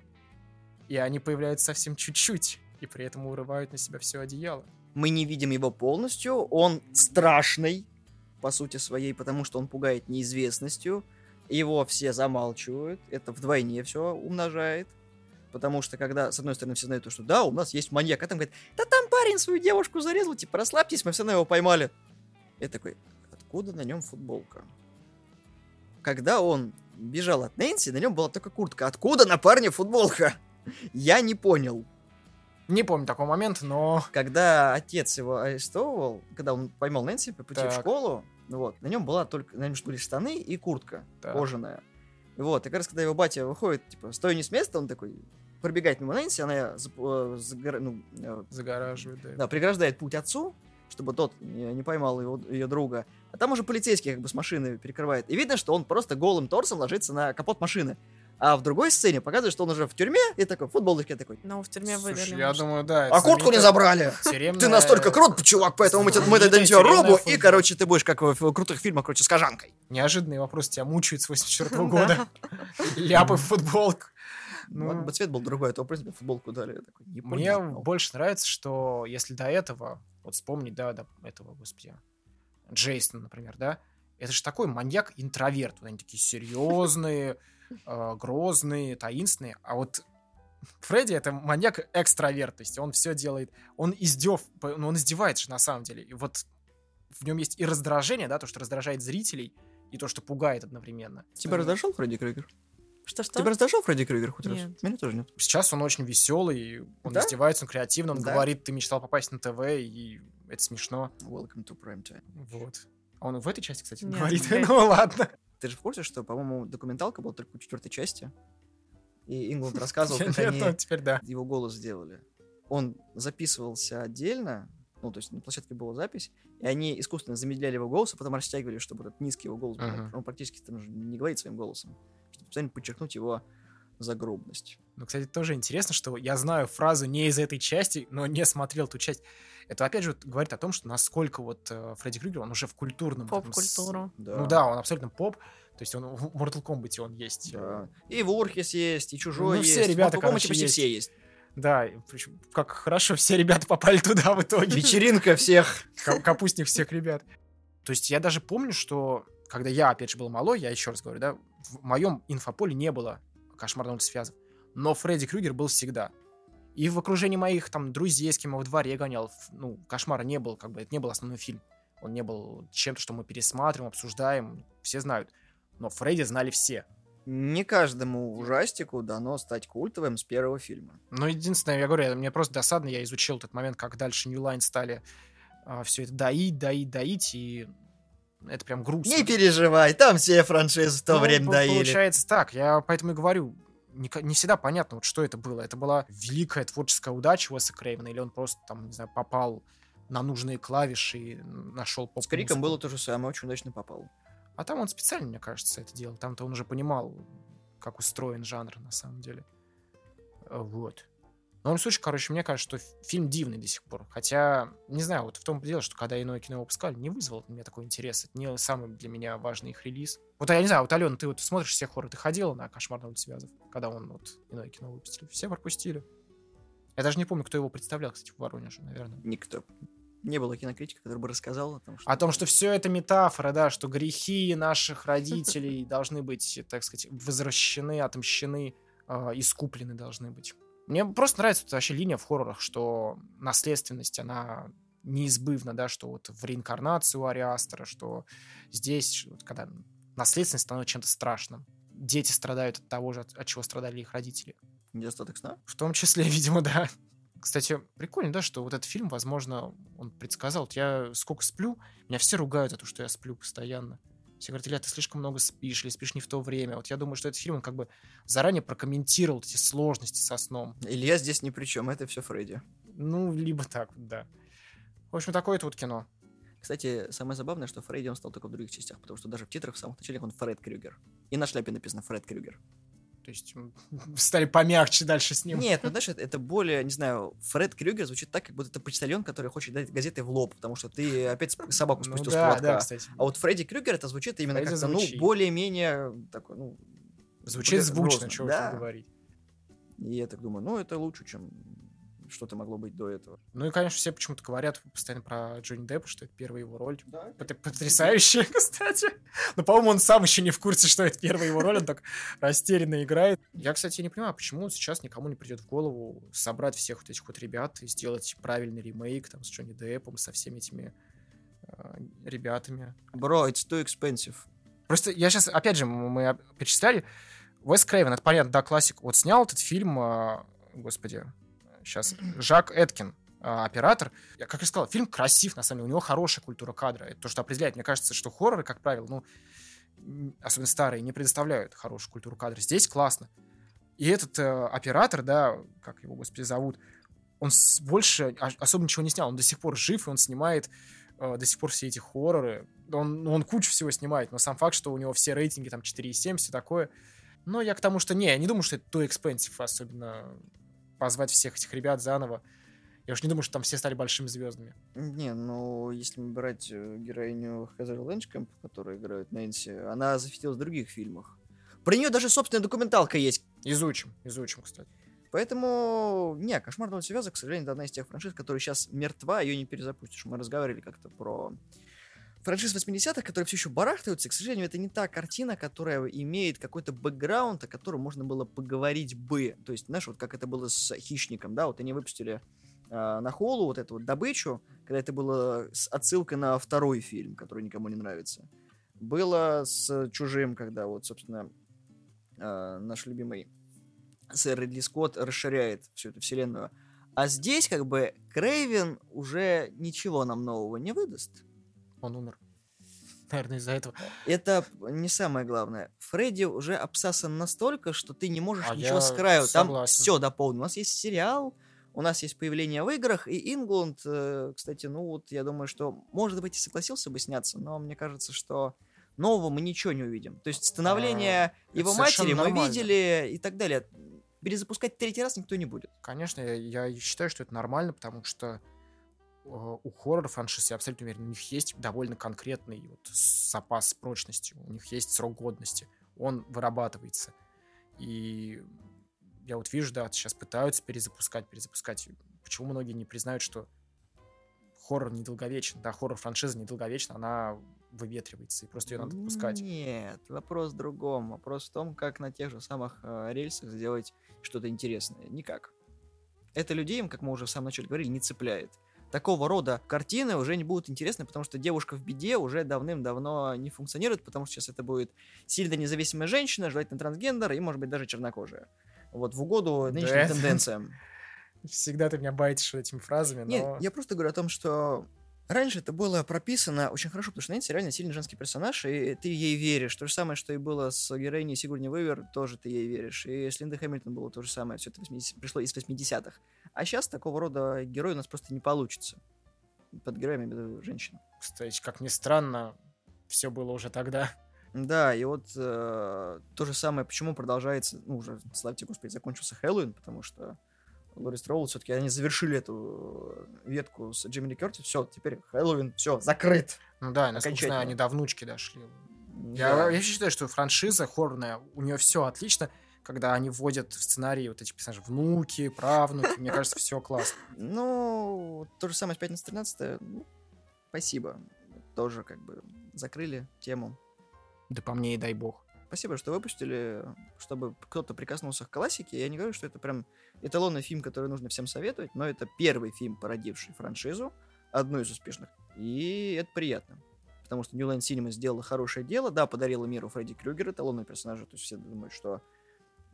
И они появляются совсем чуть-чуть, и при этом урывают на себя все одеяло. Мы не видим его полностью, он страшный, по сути своей, потому что он пугает неизвестностью. Его все замалчивают, это вдвойне все умножает. Потому что когда, с одной стороны, все знают, что да, у нас есть маньяк, а там говорит, да там парень свою девушку зарезал, типа, расслабьтесь, мы все равно его поймали. Я такой, откуда на нем футболка? Когда он бежал от Нэнси, на нем была только куртка. Откуда на парне футболка? Я не понял. Не помню такого момента, но... Когда отец его арестовывал, когда он поймал Нэнси по пути так. в школу, вот, на нем была только, на нем были штаны и куртка так. кожаная. Вот, и как раз когда его батя выходит, типа, стой не с места, он такой, пробегает мимо Нэнси, она э, загор... ну, э, загораживает, да. Да, преграждает путь отцу, чтобы тот не, поймал его, ее друга. А там уже полицейский как бы с машины перекрывает. И видно, что он просто голым торсом ложится на капот машины. А в другой сцене показывает, что он уже в тюрьме, и такой, в футболке такой. Ну, в тюрьме выдали. Слушай, я думаю, да. А куртку не забрали. Тюремная... Ты настолько крут, чувак, поэтому мы, мы дадим тебе робу, и, короче, ты будешь как в крутых фильмах, короче, с кожанкой. Неожиданный вопрос, тебя мучают с 84 года. Ляпы в футболку. Ну, Ладно бы цвет был другой, а то, в принципе, футболку дали. Такой, Мне больше нравится, что если до этого, вот вспомнить, да, до этого, господи, Джейсон, например, да, это же такой маньяк-интроверт. Они такие серьезные, э, грозные, таинственные. А вот Фредди это маньяк-экстраверт. То есть он все делает, он издев, ну, он издевается же на самом деле. И вот в нем есть и раздражение, да, то, что раздражает зрителей, и то, что пугает одновременно. Тебя раздражал Фредди Крюгер? Что-что? Тебя раздражал Фредди Крюгер хоть нет. раз? Меня тоже нет. Сейчас он очень веселый, он да? издевается, он креативный, он да. говорит, ты мечтал попасть на ТВ, и это смешно. Welcome to prime time. Вот. А он в этой части, кстати, нет, говорит. ну ладно. Ты же в курсе, что, по-моему, документалка была только у четвертой части? И Ингланд рассказывал, как они его голос сделали. он записывался отдельно, ну, то есть на площадке была запись, и они искусственно замедляли его голос, а потом растягивали, чтобы этот низкий его голос был. Ага. Он практически там же не говорит своим голосом, специально подчеркнуть его загробность. Ну, кстати, тоже интересно, что я знаю фразу не из этой части, но не смотрел ту часть. Это, опять же, говорит о том, что насколько вот э, Фредди Крюгер, он уже в культурном... этом с- Поп-культуру. Да. Ну да, он абсолютно поп. То есть он в Mortal Kombat он есть. Да. И Ворхис есть, и Чужой Ну, есть. все ребята, в Mortal короче, почти есть. все есть. Да, причем как хорошо все ребята попали туда в итоге. Вечеринка всех. Ка- Капустник всех ребят. То есть я даже помню, что когда я, опять же, был малой, я еще раз говорю, да, в моем инфополе не было улицы Вязов. Но Фредди Крюгер был всегда. И в окружении моих там друзей, с кем я во дворе гонял, ф- ну, кошмара не был, как бы, это не был основной фильм. Он не был чем-то, что мы пересматриваем, обсуждаем, все знают. Но Фредди знали все. Не каждому ужастику дано стать культовым с первого фильма. Но единственное, я говорю, мне просто досадно, я изучил этот момент, как дальше New Line стали все это доить, доить, доить, и это прям грустно. Не переживай, там все франшизы в то Ну, время доили. Получается так. Я поэтому и говорю, не, не всегда понятно, вот что это было. Это была великая творческая удача Уэса Крейвена, или он просто там, не знаю, попал на нужные клавиши и нашел поп С Криком было то же самое, очень удачно попал. А там он специально, мне кажется, это делал. Там-то он уже понимал, как устроен жанр на самом деле. Вот. В любом случае, короче, мне кажется, что фильм дивный до сих пор. Хотя, не знаю, вот в том дело, что когда иное кино выпускали, не вызвал у меня такой интерес. Это не самый для меня важный их релиз. Вот я не знаю, вот, Алена, ты вот смотришь все хорроры, ты ходила на «Кошмар на улице Вязов», когда он вот иное кино выпустили? Все пропустили. Я даже не помню, кто его представлял, кстати, в Воронеже, наверное. Никто. Не было кинокритика, который бы рассказал о том, что... О том, что все это метафора, да, что грехи наших родителей должны быть, так сказать, возвращены, отомщены, э, искуплены должны быть. Мне просто нравится вообще линия в хоррорах, что наследственность, она неизбывна, да, что вот в реинкарнацию у Ариастера, что здесь, вот когда наследственность становится чем-то страшным. Дети страдают от того же, от, от чего страдали их родители. Недостаток сна? В том числе, видимо, да. Кстати, прикольно, да, что вот этот фильм, возможно, он предсказал. Вот я сколько сплю, меня все ругают за то, что я сплю постоянно. Все говорят, Илья, ты слишком много спишь, или спишь не в то время. Вот я думаю, что этот фильм, он как бы заранее прокомментировал эти сложности со сном. Илья здесь ни при чем, это все Фредди. Ну, либо так, да. В общем, такое-то вот кино. Кстати, самое забавное, что Фредди он стал только в других частях, потому что даже в титрах в самых начале он Фред Крюгер. И на шляпе написано Фред Крюгер. То есть стали помягче дальше с ним. Нет, ну знаешь, это, это более, не знаю, Фред Крюгер звучит так, как будто это почтальон, который хочет дать газеты в лоб, потому что ты опять собаку Ну спустил с да, поводка. да, кстати. А вот Фредди Крюгер это звучит именно Фредди как-то, ну, звучит. более-менее такой, ну, Звучит звучно, грозно. чего Да. говорить. И я так думаю, ну, это лучше, чем что-то могло быть до этого. Ну и, конечно, все почему-то говорят постоянно про Джонни Деппа, что это первая его роль. Да. Пот- Потрясающе, кстати. Но, по-моему, он сам еще не в курсе, что это первая его роль, он так растерянно играет. Я, кстати, не понимаю, почему сейчас никому не придет в голову собрать всех вот этих вот ребят и сделать правильный ремейк там с Джонни Деппом, со всеми этими э, ребятами. Бро, it's too expensive. Просто я сейчас, опять же, мы перечисляли. Уэс Крейвен, это понятно, да, классик. Вот снял этот фильм, а, господи, сейчас, Жак Эткин, а, оператор. Я, как я сказал, фильм красив, на самом деле, у него хорошая культура кадра. Это то, что определяет. Мне кажется, что хорроры, как правило, ну, особенно старые, не предоставляют хорошую культуру кадра. Здесь классно. И этот э, оператор, да, как его, господи, зовут, он больше особо ничего не снял. Он до сих пор жив, и он снимает э, до сих пор все эти хорроры. Он, ну, он кучу всего снимает, но сам факт, что у него все рейтинги там 4,7, все такое. Но я к тому, что не, я не думаю, что это too expensive, особенно позвать всех этих ребят заново. Я уж не думаю, что там все стали большими звездами. Не, ну, если мы брать э, героиню Хезер Лэнчкэмп, которая играет Нэнси, она засветилась в других фильмах. Про нее даже собственная документалка есть. Изучим, изучим, кстати. Поэтому, не, «Кошмар на улице Вязов», к сожалению, это одна из тех франшиз, которая сейчас мертва, ее не перезапустишь. Мы разговаривали как-то про франшиз 80-х, которые все еще барахтаются. К сожалению, это не та картина, которая имеет какой-то бэкграунд, о котором можно было поговорить бы. То есть, знаешь, вот как это было с «Хищником», да, вот они выпустили э, на холу вот эту вот добычу, когда это было с отсылкой на второй фильм, который никому не нравится. Было с «Чужим», когда вот, собственно, э, наш любимый сэр Ридли Скотт расширяет всю эту вселенную. А здесь, как бы, Крейвен уже ничего нам нового не выдаст. Он умер. Наверное, из-за этого. Это не самое главное. Фредди уже обсасан настолько, что ты не можешь А ничего с краю. Там все дополнено. У нас есть сериал, у нас есть появление в играх, и Ингланд, э, кстати, ну вот я думаю, что, может быть, и согласился бы сняться, но мне кажется, что нового мы ничего не увидим. То есть становление А, его матери мы нормально. видели и так далее. Перезапускать третий раз никто не будет. Конечно, я, я считаю, что это нормально, потому что у хоррор франшиз, я абсолютно уверен, у них есть довольно конкретный вот запас прочности, у них есть срок годности, он вырабатывается. И я вот вижу, да, сейчас пытаются перезапускать, перезапускать. Почему многие не признают, что хоррор недолговечен? Да, хоррор франшиза недолговечна, она выветривается, и просто ее надо выпускать. Нет, вопрос в другом. Вопрос в том, как на тех же самых э, рельсах сделать что-то интересное. Никак. Это людей, как мы уже в самом начале говорили, не цепляет. Такого рода картины уже не будут интересны, потому что девушка в беде уже давным-давно не функционирует, потому что сейчас это будет сильно независимая женщина, желательно трансгендер и, может быть, даже чернокожая. Вот в угоду нынешним это- тенденциям. Всегда ты меня байтишь этими фразами, но... Нет, я просто говорю о том, что раньше это было прописано очень хорошо, потому что Нэнси реально сильный женский персонаж, и ты ей веришь. То же самое, что и было с героиней Сигурни Уивер, тоже ты ей веришь. И с Линдой Хэмилтон было то же самое, все это 80 пришло из 80-х. А сейчас такого рода герой у нас просто не получится. Под героями имею женщин. Кстати, как ни странно, все было уже тогда. Да, и вот э, то же самое, почему продолжается, ну, уже, славьте господи, закончился Хэллоуин, потому что Лори Строул все-таки они завершили эту э, ветку с Джимми Ли Кёртис, все, теперь Хэллоуин, все, закрыт. Ну да, насколько знаю, они до внучки дошли. Я, Да. я вообще считаю, что франшиза хоррорная, у нее все отлично, когда они вводят в сценарий вот эти персонажи внуки, правнуки, мне кажется, все классно. Ну, то же самое с пятница 13 ну, спасибо. Тоже как бы закрыли тему. Да по мне и дай бог. Спасибо, что выпустили, чтобы кто-то прикоснулся к классике. Я не говорю, что это прям эталонный фильм, который нужно всем советовать, но это первый фильм, породивший франшизу, одну из успешных. И это приятно. Потому что New Line Cinema сделала хорошее дело, да, подарила миру Фредди Крюгера, эталонного персонажа, то есть все думают, что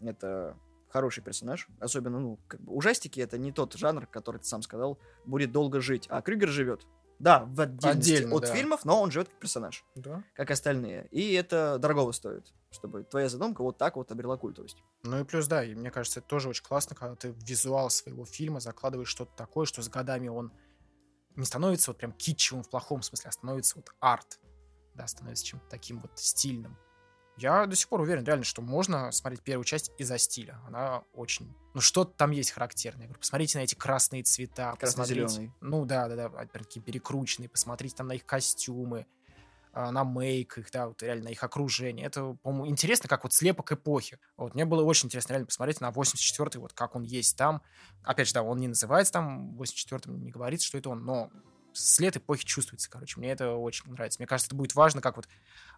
это хороший персонаж. Особенно, ну, как бы ужастики это не тот жанр, который ты сам сказал, будет долго жить. А Крюгер живет. Да, в отдельности Отдельно, от да. фильмов, но он живет как персонаж Да. как остальные. И это дорогого стоит, чтобы твоя задумка вот так вот обрела культовость. Ну и плюс, да, и мне кажется, это тоже очень классно, когда ты в визуал своего фильма закладываешь что-то такое, что с годами он не становится вот прям китчевым в плохом смысле, а становится вот арт. Да, становится чем-то таким вот стильным. Я до сих пор уверен, реально, что можно смотреть первую часть из-за стиля. Она очень... Ну, что-то там есть характерное. Посмотрите на эти красные цвета. Красно-зелёный. Ну, да, да, да, опять такие перекрученные. Посмотрите там на их костюмы, а, на мейк их, да, вот реально на их окружение. Это, по-моему, интересно, как вот слепок эпохи. Вот мне было очень интересно реально посмотреть на 84-й, вот как он есть там. Опять же, да, он не называется там 84-м, не говорится, что это он, но след эпохи чувствуется, короче. Мне это очень нравится. Мне кажется, это будет важно, как вот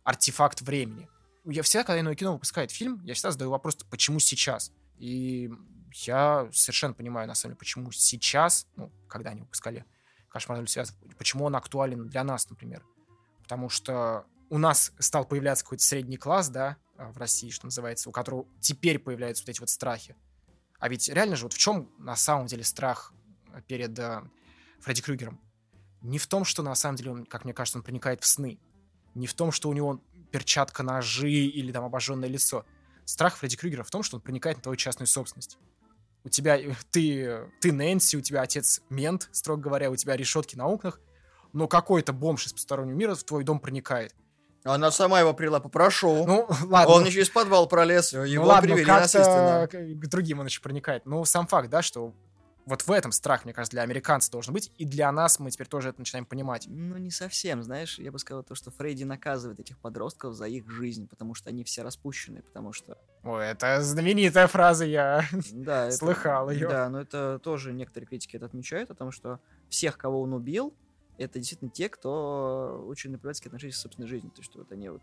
артефакт времени. Я всегда, когда иное кино выпускает фильм, я всегда задаю вопрос, почему сейчас? И я совершенно понимаю, на самом деле, почему сейчас, ну, когда они выпускали «Кошмар на Вязов», почему он актуален для нас, например. Потому что у нас стал появляться какой-то средний класс, да, а, в России, что называется, у которого теперь появляются вот эти вот страхи. А ведь реально же, вот в чем на самом деле страх перед э, Фредди Крюгером? Не в том, что на самом деле он, как мне кажется, он проникает в сны. Не в том, что у него перчатка ножи или там обожженное лицо. Страх Фредди Крюгера в том, что он проникает на твою частную собственность. У тебя, э, ты, ты Нэнси, у тебя отец мент, строго говоря, у тебя решетки на окнах, но какой-то бомж из постороннего мира в твой дом проникает. Она сама его привела, попрошу. Ну, ладно. Он еще из подвала пролез, Ну его ладно, привели насильственно. к к другим он еще проникает. Но сам факт, да, что вот в этом страх, мне кажется, для американцев должен быть, и для нас мы теперь тоже это начинаем понимать. Ну, не совсем, знаешь, я бы сказал то, что Фредди наказывает этих подростков за их жизнь, потому что они все распущены, потому что... Ой, это знаменитая фраза, я... Да, это- Слыхал её. Да, но это тоже некоторые критики это отмечают, о том, что всех, кого он убил, это действительно те, кто очень наплевательски относились к собственной жизни. То есть, что вот они вот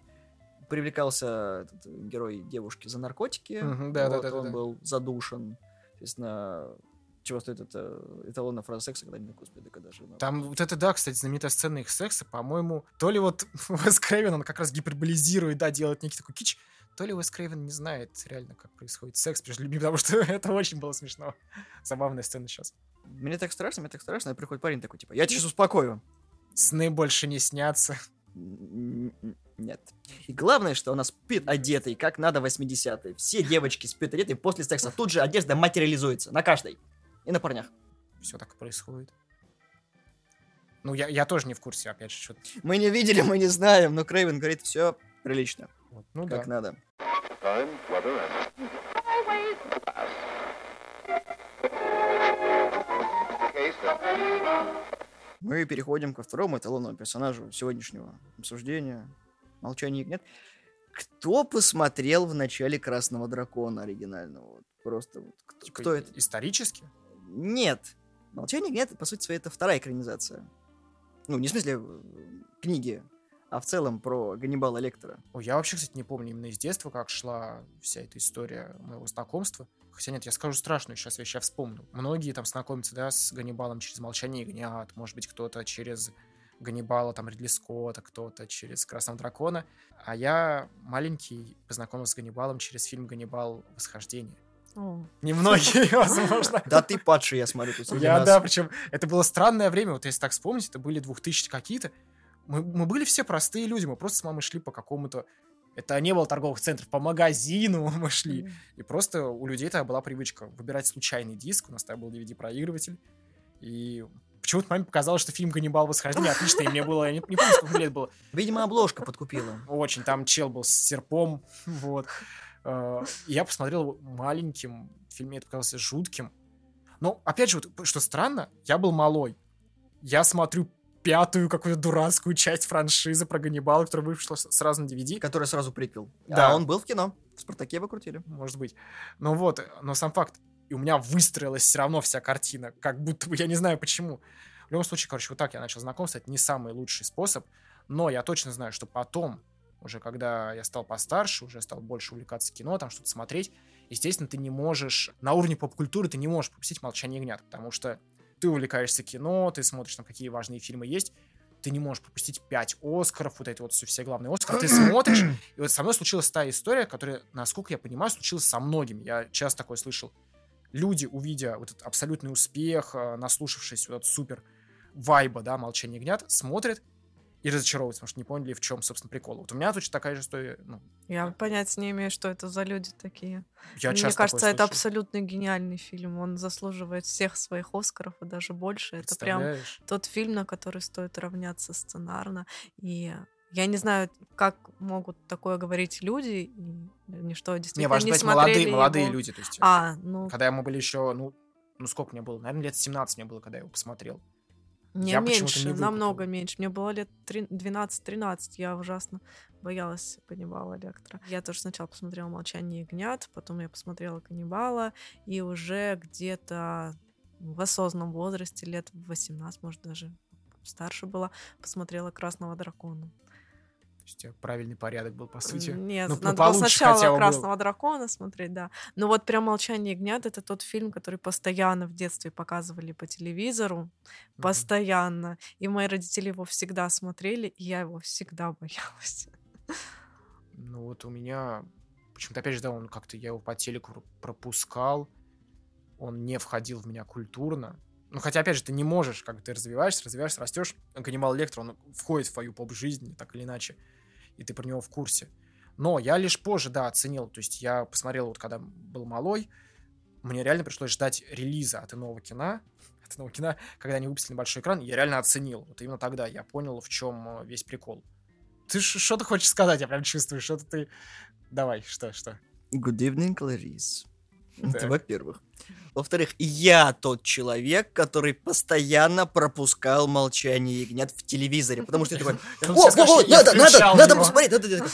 привлекался этот герой девушки за наркотики, Мгм, да, вот да, да, он да. был задушен, естественно, чего стоит это эталонная фраза секса, когда они, господи, когда же... ну, Там вот это, да, кстати, знаменитая сцена их секса, по-моему, то ли вот Уэс Крейвен, он как раз гиперболизирует, да, делает некий такой кич, то ли Уэс Крейвен не знает реально, как происходит секс между людьми, потому что это очень было смешно. Забавная сцена сейчас. Мне так страшно, мне так страшно, и приходит парень такой, типа, я тебя сейчас успокою. Сны больше не снятся. Нет. И главное, что она спит одетой, как надо 80-е. Все девочки спят одетой после секса. Тут же одежда материализуется. На каждой. И на парнях. все так и происходит. Ну, я, я тоже не в курсе, опять же, что-то. Мы не видели, мы не знаем, но Крейвен говорит, все прилично, Вот. Ну как да. надо. Мы переходим ко второму эталонному персонажу сегодняшнего обсуждения. Молчание нет. Кто посмотрел в начале Красного Дракона оригинального? Просто вот кто, Типа кто это? Исторически? Нет. Молчание нет, по сути своей, это вторая экранизация. Ну, не в смысле э, книги, а в целом про Ганнибала Лектора. Ой, я вообще, кстати, не помню именно из детства, как шла вся эта история моего знакомства. Хотя нет, я скажу страшную сейчас вещь, я вспомню. Многие там знакомятся, да, с Ганнибалом через «Молчание ягнят», может быть, кто-то через Ганнибала, там, Ридли Скотта, кто-то через «Красного дракона». А я маленький познакомился с Ганнибалом через фильм «Ганнибал. Восхождение». Немногие, возможно. Да ты падший, я смотрю, тут Я, да, причем это было странное время, вот если так вспомнить, это были 2000 какие-то. Мы, мы были все простые люди, мы просто с мамой шли по какому-то... Это не было торговых центров, по магазину мы шли. И просто у людей тогда была привычка выбирать случайный диск, у нас тогда был DVD-проигрыватель. И почему-то маме показалось, что фильм «Ганнибал. Восхождение» отличный, и мне было, я не, не помню, сколько лет было, Видимо, обложка подкупила. очень, там чел был с серпом, вот. Э, Я посмотрел маленьким, фильм мне это показался жутким. Но, опять же, вот, что странно, я был малой. Я смотрю пятую какую-то дурацкую часть франшизы про Ганнибала, которая вышла сразу на DVD. Который сразу приквел. Да. А он был в кино. В Спартаке его крутили. Может быть. Но вот, но сам факт. И у меня выстроилась все равно вся картина, как будто бы, я не знаю почему. В любом случае, короче, вот так я начал знакомство. Это не самый лучший способ. Но я точно знаю, что потом, уже когда я стал постарше, уже стал больше увлекаться кино, там что-то смотреть, естественно, ты не можешь, на уровне поп-культуры ты не можешь пропустить «Молчание ягнят», потому что ты увлекаешься кино, ты смотришь, там, какие важные фильмы есть, ты не можешь пропустить 5 Оскаров, вот эти вот все, все главные Оскары, ты смотришь, и вот со мной случилась та история, которая, насколько я понимаю, случилась со многими. Я часто такое слышал. Люди, увидя вот этот абсолютный успех, э, наслушавшись вот этот супер вайба, да, «Молчание ягнят», смотрят и разочаровываются, потому что не поняли, в чем, собственно, прикол. Вот у меня точно такая же история, ну, Я понятия не имею, что это за люди такие. я Мне кажется, это абсолютно гениальный фильм. Он заслуживает всех своих Оскаров и даже больше. Это прям тот фильм, на который стоит равняться сценарно. И я не знаю, как могут такое говорить люди, ничто Не, действительно важно не смотрели молодые, молодые его. люди, то есть, А, ну, когда мы были еще, ну, ну сколько мне было? Наверное, лет 17 мне было, когда я его посмотрел. Не я меньше, не намного меньше. Мне было лет три- 12-13, я ужасно боялась каннибала Лектора. Я тоже сначала посмотрела «Молчание ягнят», потом я посмотрела «Каннибала», и уже где-то в осознанном возрасте, лет в 18, может, даже старше была, посмотрела «Красного дракона». Есть у тебя правильный порядок был, по сути. Нет, Ну, ну, надо было получше сначала хотя бы был. «Красного дракона» смотреть, да. Но вот прям «Молчание ягнят» — это тот фильм, который постоянно в детстве показывали по телевизору, Мгм. постоянно. И мои родители его всегда смотрели, и я его всегда боялась. Ну вот у меня... Почему-то, опять же, да, он как-то, я его по телеку пр- пропускал, он не входил в меня культурно. Ну, хотя, опять же, ты не можешь, как ты развиваешься, развиваешься, растешь. Ганнибал Лектор, он входит в твою поп-жизнь, так или иначе, и ты про него в курсе. Но я лишь позже, да, оценил. То есть я посмотрел, вот когда был малой, мне реально пришлось ждать релиза от иного кино, от иного кино, когда они выпустили большой экран, я реально оценил. Вот именно тогда я понял, в чем весь прикол. Ты ш- что ты хочешь сказать? Я прям чувствую, что-то ты... Давай, что, что? Good evening, Clarice. Это во-первых. Во-вторых, я тот человек, который постоянно пропускал молчание ягнят в телевизоре, потому что я такой, о, о, о, надо, надо, надо его». посмотреть, надо, надо.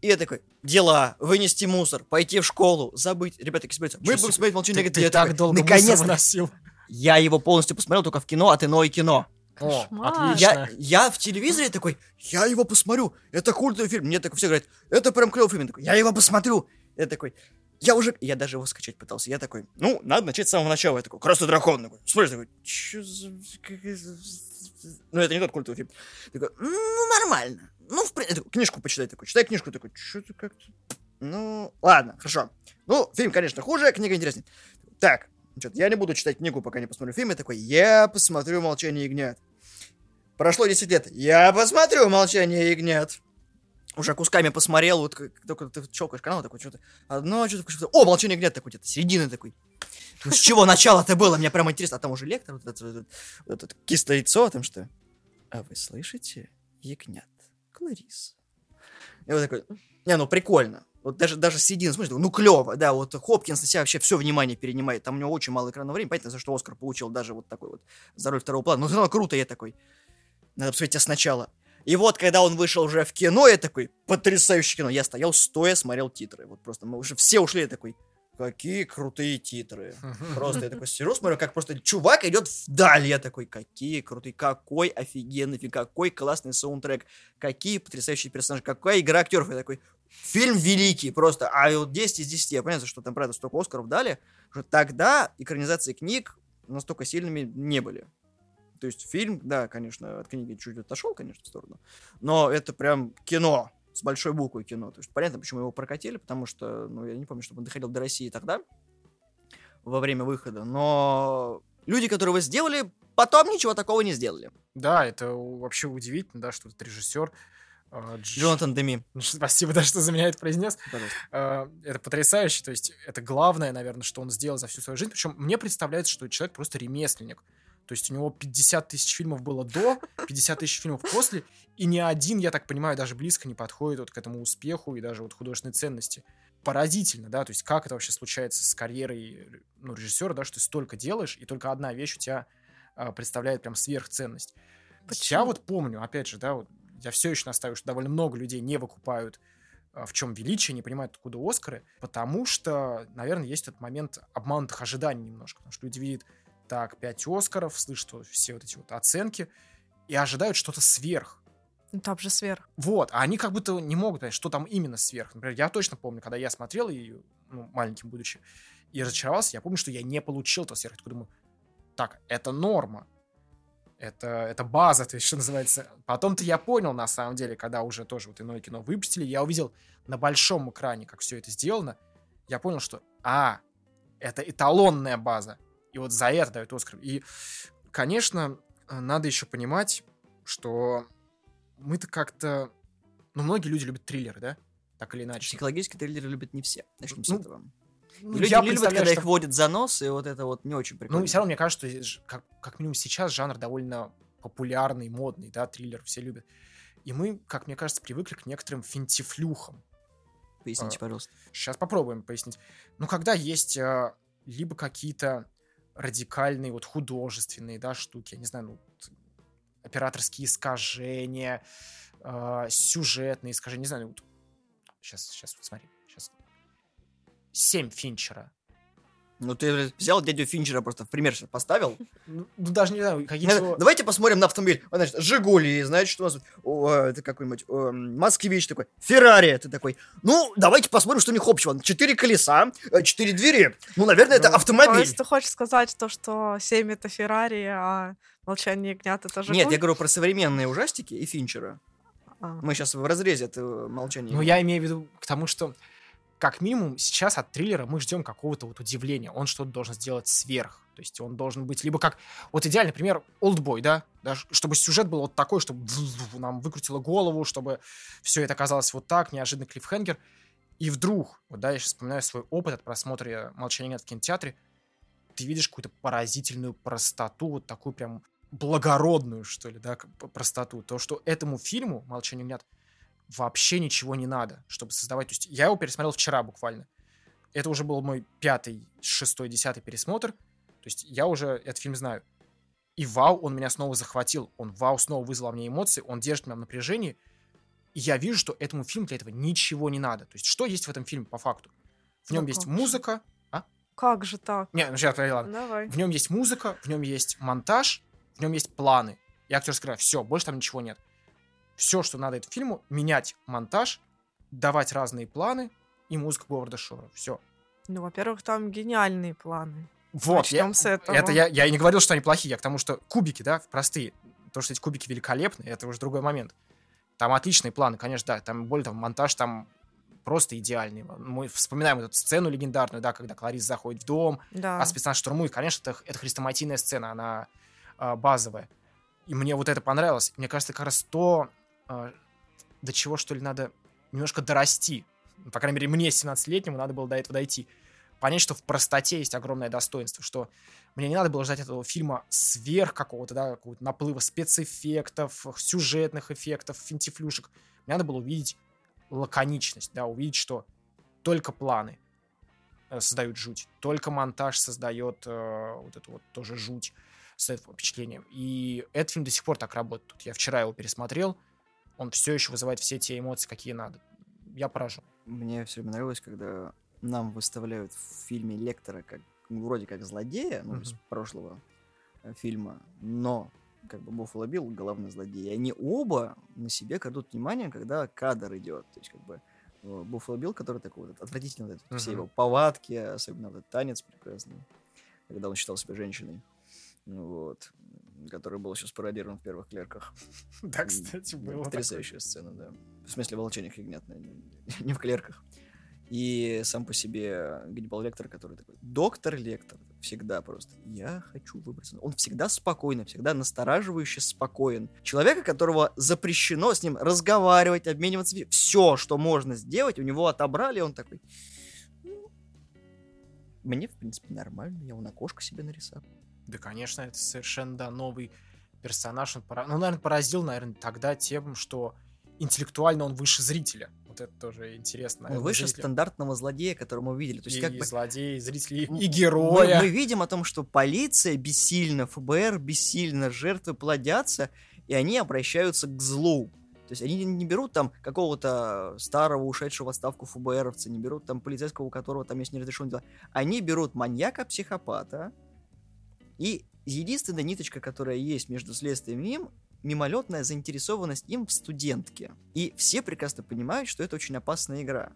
И я такой, дела, вынести мусор, пойти в школу, забыть. Ребята, какие собираются? Мы будем смотреть молчание ягнят. ты Я так долго мусор Наконец-то. выносил. Я его полностью посмотрел только в кино от иное кино. О, Кошмар. отлично. Я, я в телевизоре такой, я его посмотрю, это культовый фильм. Мне так все говорят, это прям клевый фильм. Я такой, я его посмотрю. Я такой, я уже, я даже его скачать пытался. Я такой, ну, надо начать с самого начала. Я такой, Красный дракон. Смотришь, такой, чё за... Ну, это не тот культовый фильм. Такой, ну, нормально. Ну, в принципе, книжку почитай такой. Читай книжку такой, что-то как-то... Ну, ладно, хорошо. Ну, фильм, конечно, хуже, книга интереснее. Так, что я не буду читать книгу, пока не посмотрю фильм. Я такой, я посмотрю «Молчание ягнят». Прошло 10 лет. Я посмотрю «Молчание ягнят». Уже кусками посмотрел, вот как только ты щелкаешь канал, такой что-то одно, что-то, что-то. О, «Молчание ягнят» такой где-то, середина такой. Ну, с чего начало-то было? Мне прям интересно. А там уже лектор, вот этот, вот этот, вот этот кислое яйцо, там что? А вы слышите? Ягнят. Кларис. И вот такой, не, ну прикольно. Вот даже, даже с единым смыслом, ну клево, да, вот Хопкинс на себя вообще все внимание перенимает, там у него очень мало экранного времени, понятно, за что Оскар получил даже вот такой вот за роль второго плана, но все равно круто, я такой, надо посмотреть тебя сначала. И вот, когда он вышел уже в кино, я такой, потрясающее кино, я стоял стоя, смотрел титры, вот просто мы уже все ушли, я такой, какие крутые титры. Просто я такой сижу, смотрю, как просто чувак идет вдаль. Я такой, какие крутые, какой офигенный фильм, какой классный саундтрек, какие потрясающие персонажи, какая игра актеров. Я такой, фильм великий просто. А вот 10 из 10, я понимаю, что там, правда, столько Оскаров дали, что тогда экранизации книг настолько сильными не были. То есть фильм, да, конечно, от книги чуть отошел, конечно, в сторону, но это прям кино, с большой буквы кино. То есть понятно, почему его прокатили, потому что, ну, я не помню, чтобы он доходил до России тогда, во время выхода, но люди, которые его сделали, потом ничего такого не сделали. Да, это вообще удивительно, да, что этот режиссер а, Дж- Джонатан Деми. Спасибо, да, что за меня это произнес. Пожалуйста. А, Это потрясающе, то есть это главное, наверное, что он сделал за всю свою жизнь. Причем мне представляется, что человек просто ремесленник. То есть у него 50 тысяч фильмов было до, 50 тысяч фильмов после, и ни один, я так понимаю, даже близко не подходит вот к этому успеху и даже вот художественной ценности. Поразительно, да, то есть как это вообще случается с карьерой ну, режиссера, да, что ты столько делаешь, и только одна вещь у тебя а, представляет прям сверхценность. Я Почему? вот помню, опять же, да, вот я все еще настаиваю, что довольно много людей не выкупают а, в чем величие, не понимают, откуда Оскары, потому что, наверное, есть этот момент обманутых ожиданий немножко, потому что люди видят, так, 5 Оскаров, слышат все вот эти вот оценки и ожидают что-то сверх. Ну, Там же сверх. Вот, а они как будто не могут понять, что там именно сверх. Например, я точно помню, когда я смотрел, и, ну, маленьким будучи, и разочаровался, я помню, что я не получил этого сверх. Я думаю, так, это норма. Это, это база, то есть, что называется. Потом-то я понял, на самом деле, когда уже тоже вот иное кино выпустили, я увидел на большом экране, как все это сделано, я понял, что, а, это эталонная база. И вот за это дают Оскар. И, конечно, надо еще понимать, что мы-то как-то... Ну, многие люди любят триллеры, да? Так или иначе. Психологические триллеры любят не все. Начнем с Ну, этого. Ну, Люди я любят, когда их что- водят за нос, и вот это вот не очень прикольно. Ну, все равно, мне кажется, что как, как минимум сейчас жанр довольно популярный, модный, да, триллер все любят. И мы, как мне кажется, привыкли к некоторым финтифлюхам. Поясните, а, пожалуйста. Сейчас попробуем пояснить. Ну, когда есть а, либо какие-то радикальные, вот художественные, да, штуки, я не знаю, ну, операторские искажения, а, сюжетные искажения, не знаю, ну, вот, сейчас, сейчас, вот смотри, сейчас. Семь Финчера. Ну, ты взял дядю Финчера просто в пример сейчас поставил. Ну, ну, даже не знаю, какие-то... Э, Давайте посмотрим на автомобиль. Вот, значит, Жигули, знаете, что у нас... О, это какой-нибудь о, Москвич такой. Феррари, ты такой. Ну, давайте посмотрим, что у них общего. Четыре колеса, э, четыре двери. Ну, наверное, это Ну, То автомобиль. есть ты хочешь сказать то, что 7 это Феррари, а молчание ягнят это же Нет, я говорю про современные ужастики и Финчера. А. Мы сейчас в разрезе этого молчания. Ну, я имею в виду к тому, что как минимум сейчас от триллера мы ждем какого-то вот удивления. Он что-то должен сделать сверх. То есть он должен быть либо как... Вот идеальный пример Олдбой, да? да? Чтобы сюжет был вот такой, чтобы нам выкрутило голову, чтобы все это оказалось вот так, неожиданный клиффхенгер. И вдруг, вот да, я сейчас вспоминаю свой опыт от просмотра «Молчания нет» в кинотеатре, ты видишь какую-то поразительную простоту, вот такую прям благородную, что ли, да, простоту. То, что этому фильму «Молчание нет» вообще ничего не надо, чтобы создавать. То есть я его пересмотрел вчера буквально. Это уже был мой пятый, шестой, десятый пересмотр. То есть я уже этот фильм знаю. И вау, он меня снова захватил. Он вау снова вызвал мне эмоции. Он держит меня в напряжении. И я вижу, что этому фильму для этого ничего не надо. То есть что есть в этом фильме по факту? В нем Ну есть музыка. Как же так? Не, ну сейчас, ладно. Давай. В нем есть музыка, в нем есть монтаж, в нем есть планы. И актерская игра. Все, больше там ничего нет. Все, что надо этому фильму, менять монтаж, давать разные планы и музыка Говарда Шора. Все. Ну, во-первых, там гениальные планы. Вот, я, Начнем с этого. это я, я и не говорил, что они плохие, я к тому, что кубики, да, простые. То, что эти кубики великолепны, это уже другой момент. Там отличные планы, конечно, да. Там, более того, монтаж там просто идеальный. Мы вспоминаем эту сцену легендарную, да, когда Кларис заходит в дом, Да. а спецназ штурмует. Конечно, это, это хрестоматийная сцена, она а, базовая. И мне вот это понравилось. Мне кажется, как раз то, а, до чего, что ли, надо немножко дорасти. Ну, По крайней мере, мне, 17-летнему, надо было до этого дойти. понять, что в простоте есть огромное достоинство, что мне не надо было ждать этого фильма сверх какого-то, да, какого-то наплыва спецэффектов, сюжетных эффектов, финтифлюшек. Мне надо было увидеть лаконичность, да, увидеть, что только планы э, создают жуть, только монтаж создает э, вот эту вот тоже жуть, создает впечатление. И этот фильм до сих пор так работает. Я вчера его пересмотрел, он все еще вызывает все те эмоции, какие надо. Я поражен. Мне все время нравилось, когда нам выставляют в фильме Лектора как ну, вроде как злодея, ну, из Мгм. прошлого э, фильма, но как бы Буффало Билл главный злодей. И они оба на себе крадут внимание, когда кадр идет. То есть как бы э, Буффало Билл, который такой вот отвратительный, вот этот, все его повадки, особенно вот этот танец прекрасный, когда он считал себя женщиной. Вот. Который был сейчас пародирован в первых клерках. Да, кстати, было Потрясающая сцена, да. В смысле, волчениях ягнят, не- в клерках. И сам по себе Ганнибал Лектор, который такой, доктор Лектор, всегда просто, я хочу выбраться. Он всегда спокойно, всегда настораживающе спокоен. Человека, которого запрещено с ним разговаривать, обмениваться, все, что можно сделать, у него отобрали, он такой, «Ну, мне, в принципе, нормально, я вон окошко себе нарисовал. Да, конечно, это совершенно, да, новый персонаж. Он пора... Ну, наверное, поразил, наверное, тогда тем, что интеллектуально он выше зрителя. Вот это тоже интересно. Он наверное, выше зрителям. стандартного злодея, которого мы видели. То есть и, как и бы злодеи, и зрители, и героя. Мы, мы видим о том, что полиция бессильна, ФБР бессильно, жертвы плодятся, и они обращаются к злу. То есть они не берут там какого-то старого ушедшего в отставку ФБРовца, не берут там полицейского, у которого там есть неразрешенные дела. Они берут маньяка-психопата, и единственная ниточка, которая есть между следствием и им, мимолетная заинтересованность им в студентке. И все прекрасно понимают, что это очень опасная игра.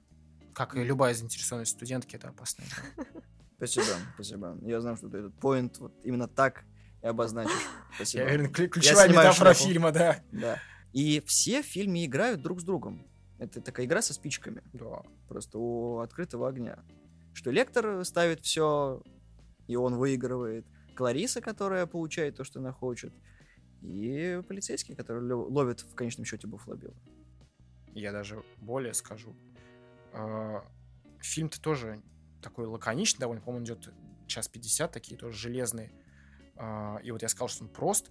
Как и любая заинтересованность студентки, это опасно. Спасибо, спасибо. Я знаю, что ты этот поинт вот именно так и обозначишь. Спасибо. Я уверен, клю- ключевая метафора фильма, да. Да. И все в фильме играют друг с другом. Это такая игра со спичками. Да. Просто у открытого огня. Что лектор ставит все, и он выигрывает. Клариса, которая получает то, что она хочет. И полицейский, который ло- ловит в конечном счете Буффало. Я даже более скажу. А, Фильм-то тоже такой лаконичный довольно. По-моему, идет час 50, такие тоже железные. А, И вот я сказал, что он прост.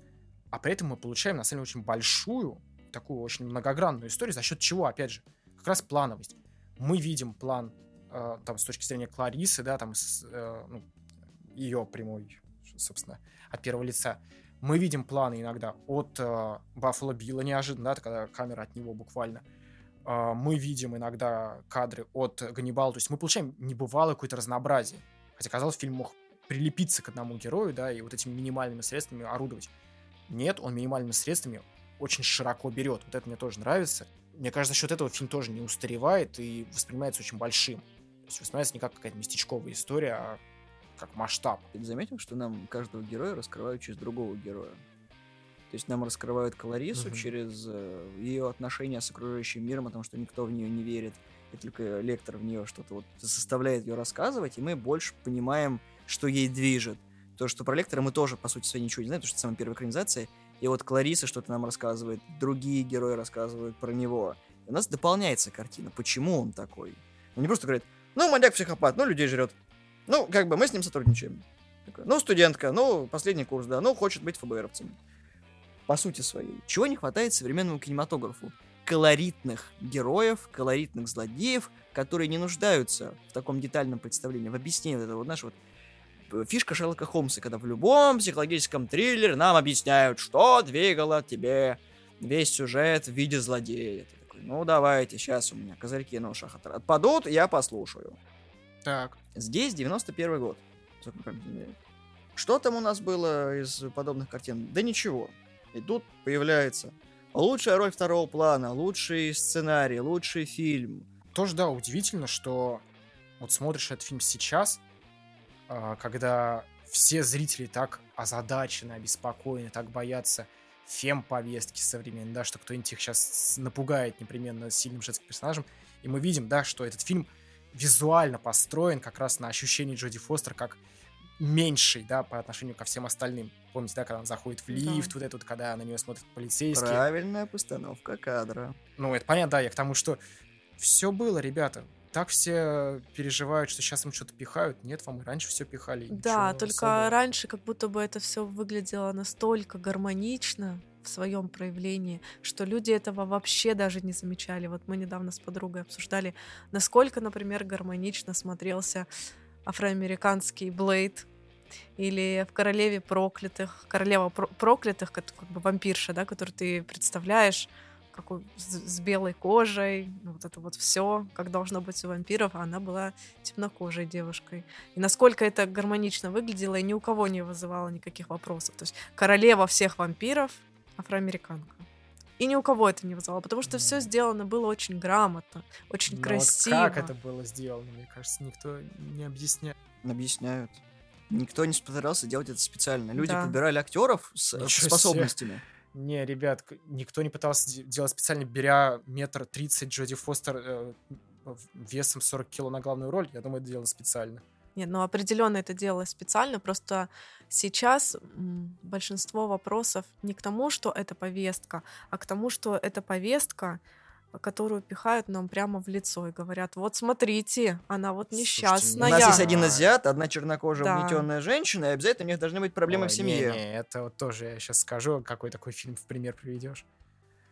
А при этом мы получаем, на самом деле, очень большую, такую очень многогранную историю, за счет чего, опять же, как раз плановость. Мы видим план э, там с точки зрения Кларисы, да, там с, э, ну, ее прямой, собственно, от первого лица. Мы видим планы иногда от э, Баффало Билла неожиданно, да, когда камера от него буквально. Э, мы видим иногда кадры от Ганнибала, то есть мы получаем небывалое какое-то разнообразие. Хотя, казалось, фильм мог прилепиться к одному герою, да, и вот этими минимальными средствами орудовать. Нет, он минимальными средствами очень широко берет. Вот это мне тоже нравится. Мне кажется, за счет этого фильм тоже не устаревает и воспринимается очень большим. То есть воспринимается не как какая-то местечковая история, а как масштаб. Ты заметил, что нам каждого героя раскрывают через другого героя? То есть нам раскрывают Кларису Мгм. через ее отношения с окружающим миром, о том, что никто в нее не верит, и только лектор в нее что-то вот заставляет ее рассказывать, и мы больше понимаем, что ей движет. То, что про лектора мы тоже, по сути своей, ничего не знаем, потому что это самая первая экранизация. И вот Клариса что-то нам рассказывает, другие герои рассказывают про него. И у нас дополняется картина, почему он такой. Он не просто говорит, ну, маньяк-психопат, ну, людей жрет. Ну, как бы мы с ним сотрудничаем. Такой, ну, студентка, ну, последний курс, да, ну, хочет быть ФБРовцем. По сути своей. Чего не хватает современному кинематографу? Колоритных героев, колоритных злодеев, которые не нуждаются в таком детальном представлении, в объяснении этого, вот, знаешь, вот, э, фишка Шерлока Холмса, когда в любом психологическом триллере нам объясняют, что двигало тебе весь сюжет в виде злодея. Ты такой, ну, давайте, сейчас у меня козырьки на ушах от- отпадут, я послушаю. Так. Здесь 91 год. Что там у нас было из подобных картин? Да ничего. И тут появляется лучшая роль второго плана, лучший сценарий, лучший фильм. Тоже, да, удивительно, что вот смотришь этот фильм сейчас, а, когда все зрители так озадачены, обеспокоены, так боятся фем-повестки современной, да, что кто-нибудь их сейчас напугает непременно сильным женским персонажем. И мы видим, да, что этот фильм визуально построен как раз на ощущении Джоди Фостер как меньший, да, по отношению ко всем остальным. Помните, да, когда он заходит в Да. лифт, вот это вот, когда на нее смотрят полицейские. Правильная постановка кадра. Ну, это понятно, да, я к тому, что все было, ребята. так все переживают, что сейчас им что-то пихают. Нет, вам и раньше все пихали. Да, только особого. раньше как будто бы это все выглядело настолько гармонично в своем проявлении, что люди этого вообще даже не замечали. Вот мы недавно с подругой обсуждали, насколько, например, гармонично смотрелся афроамериканский Блейд или в «Королеве проклятых», «Королева про- проклятых», как, как бы вампирша, да, которую ты представляешь, с, с белой кожей, ну, вот это вот все, как должно быть у вампиров, а она была темнокожей девушкой. И насколько это гармонично выглядело, и ни у кого не вызывало никаких вопросов. То есть королева всех вампиров афроамериканка. И ни у кого это не вызывало, потому что Ну. все сделано было очень грамотно, очень Но вот красиво. как это было сделано, мне кажется, никто не объясняет. Объясняют. Никто не постарался делать это специально. Люди Да. подбирали актеров с Ничего себе. способностями. Не, ребят, никто не пытался де- делать специально, беря метр тридцать Джоди Фостер э, весом 40 кило на главную роль. Я думаю, это делано специально. Нет, ну определенно это делалось специально, просто сейчас большинство вопросов не к тому, что это повестка, а к тому, что это повестка, которую пихают нам прямо в лицо и говорят, вот смотрите, она вот Слушайте, несчастная. У нас есть один азиат, одна чернокожая Да. угнетенная женщина, и обязательно у них должны быть проблемы Ой, в семье. Не, это вот тоже я сейчас скажу, какой такой фильм в пример приведешь.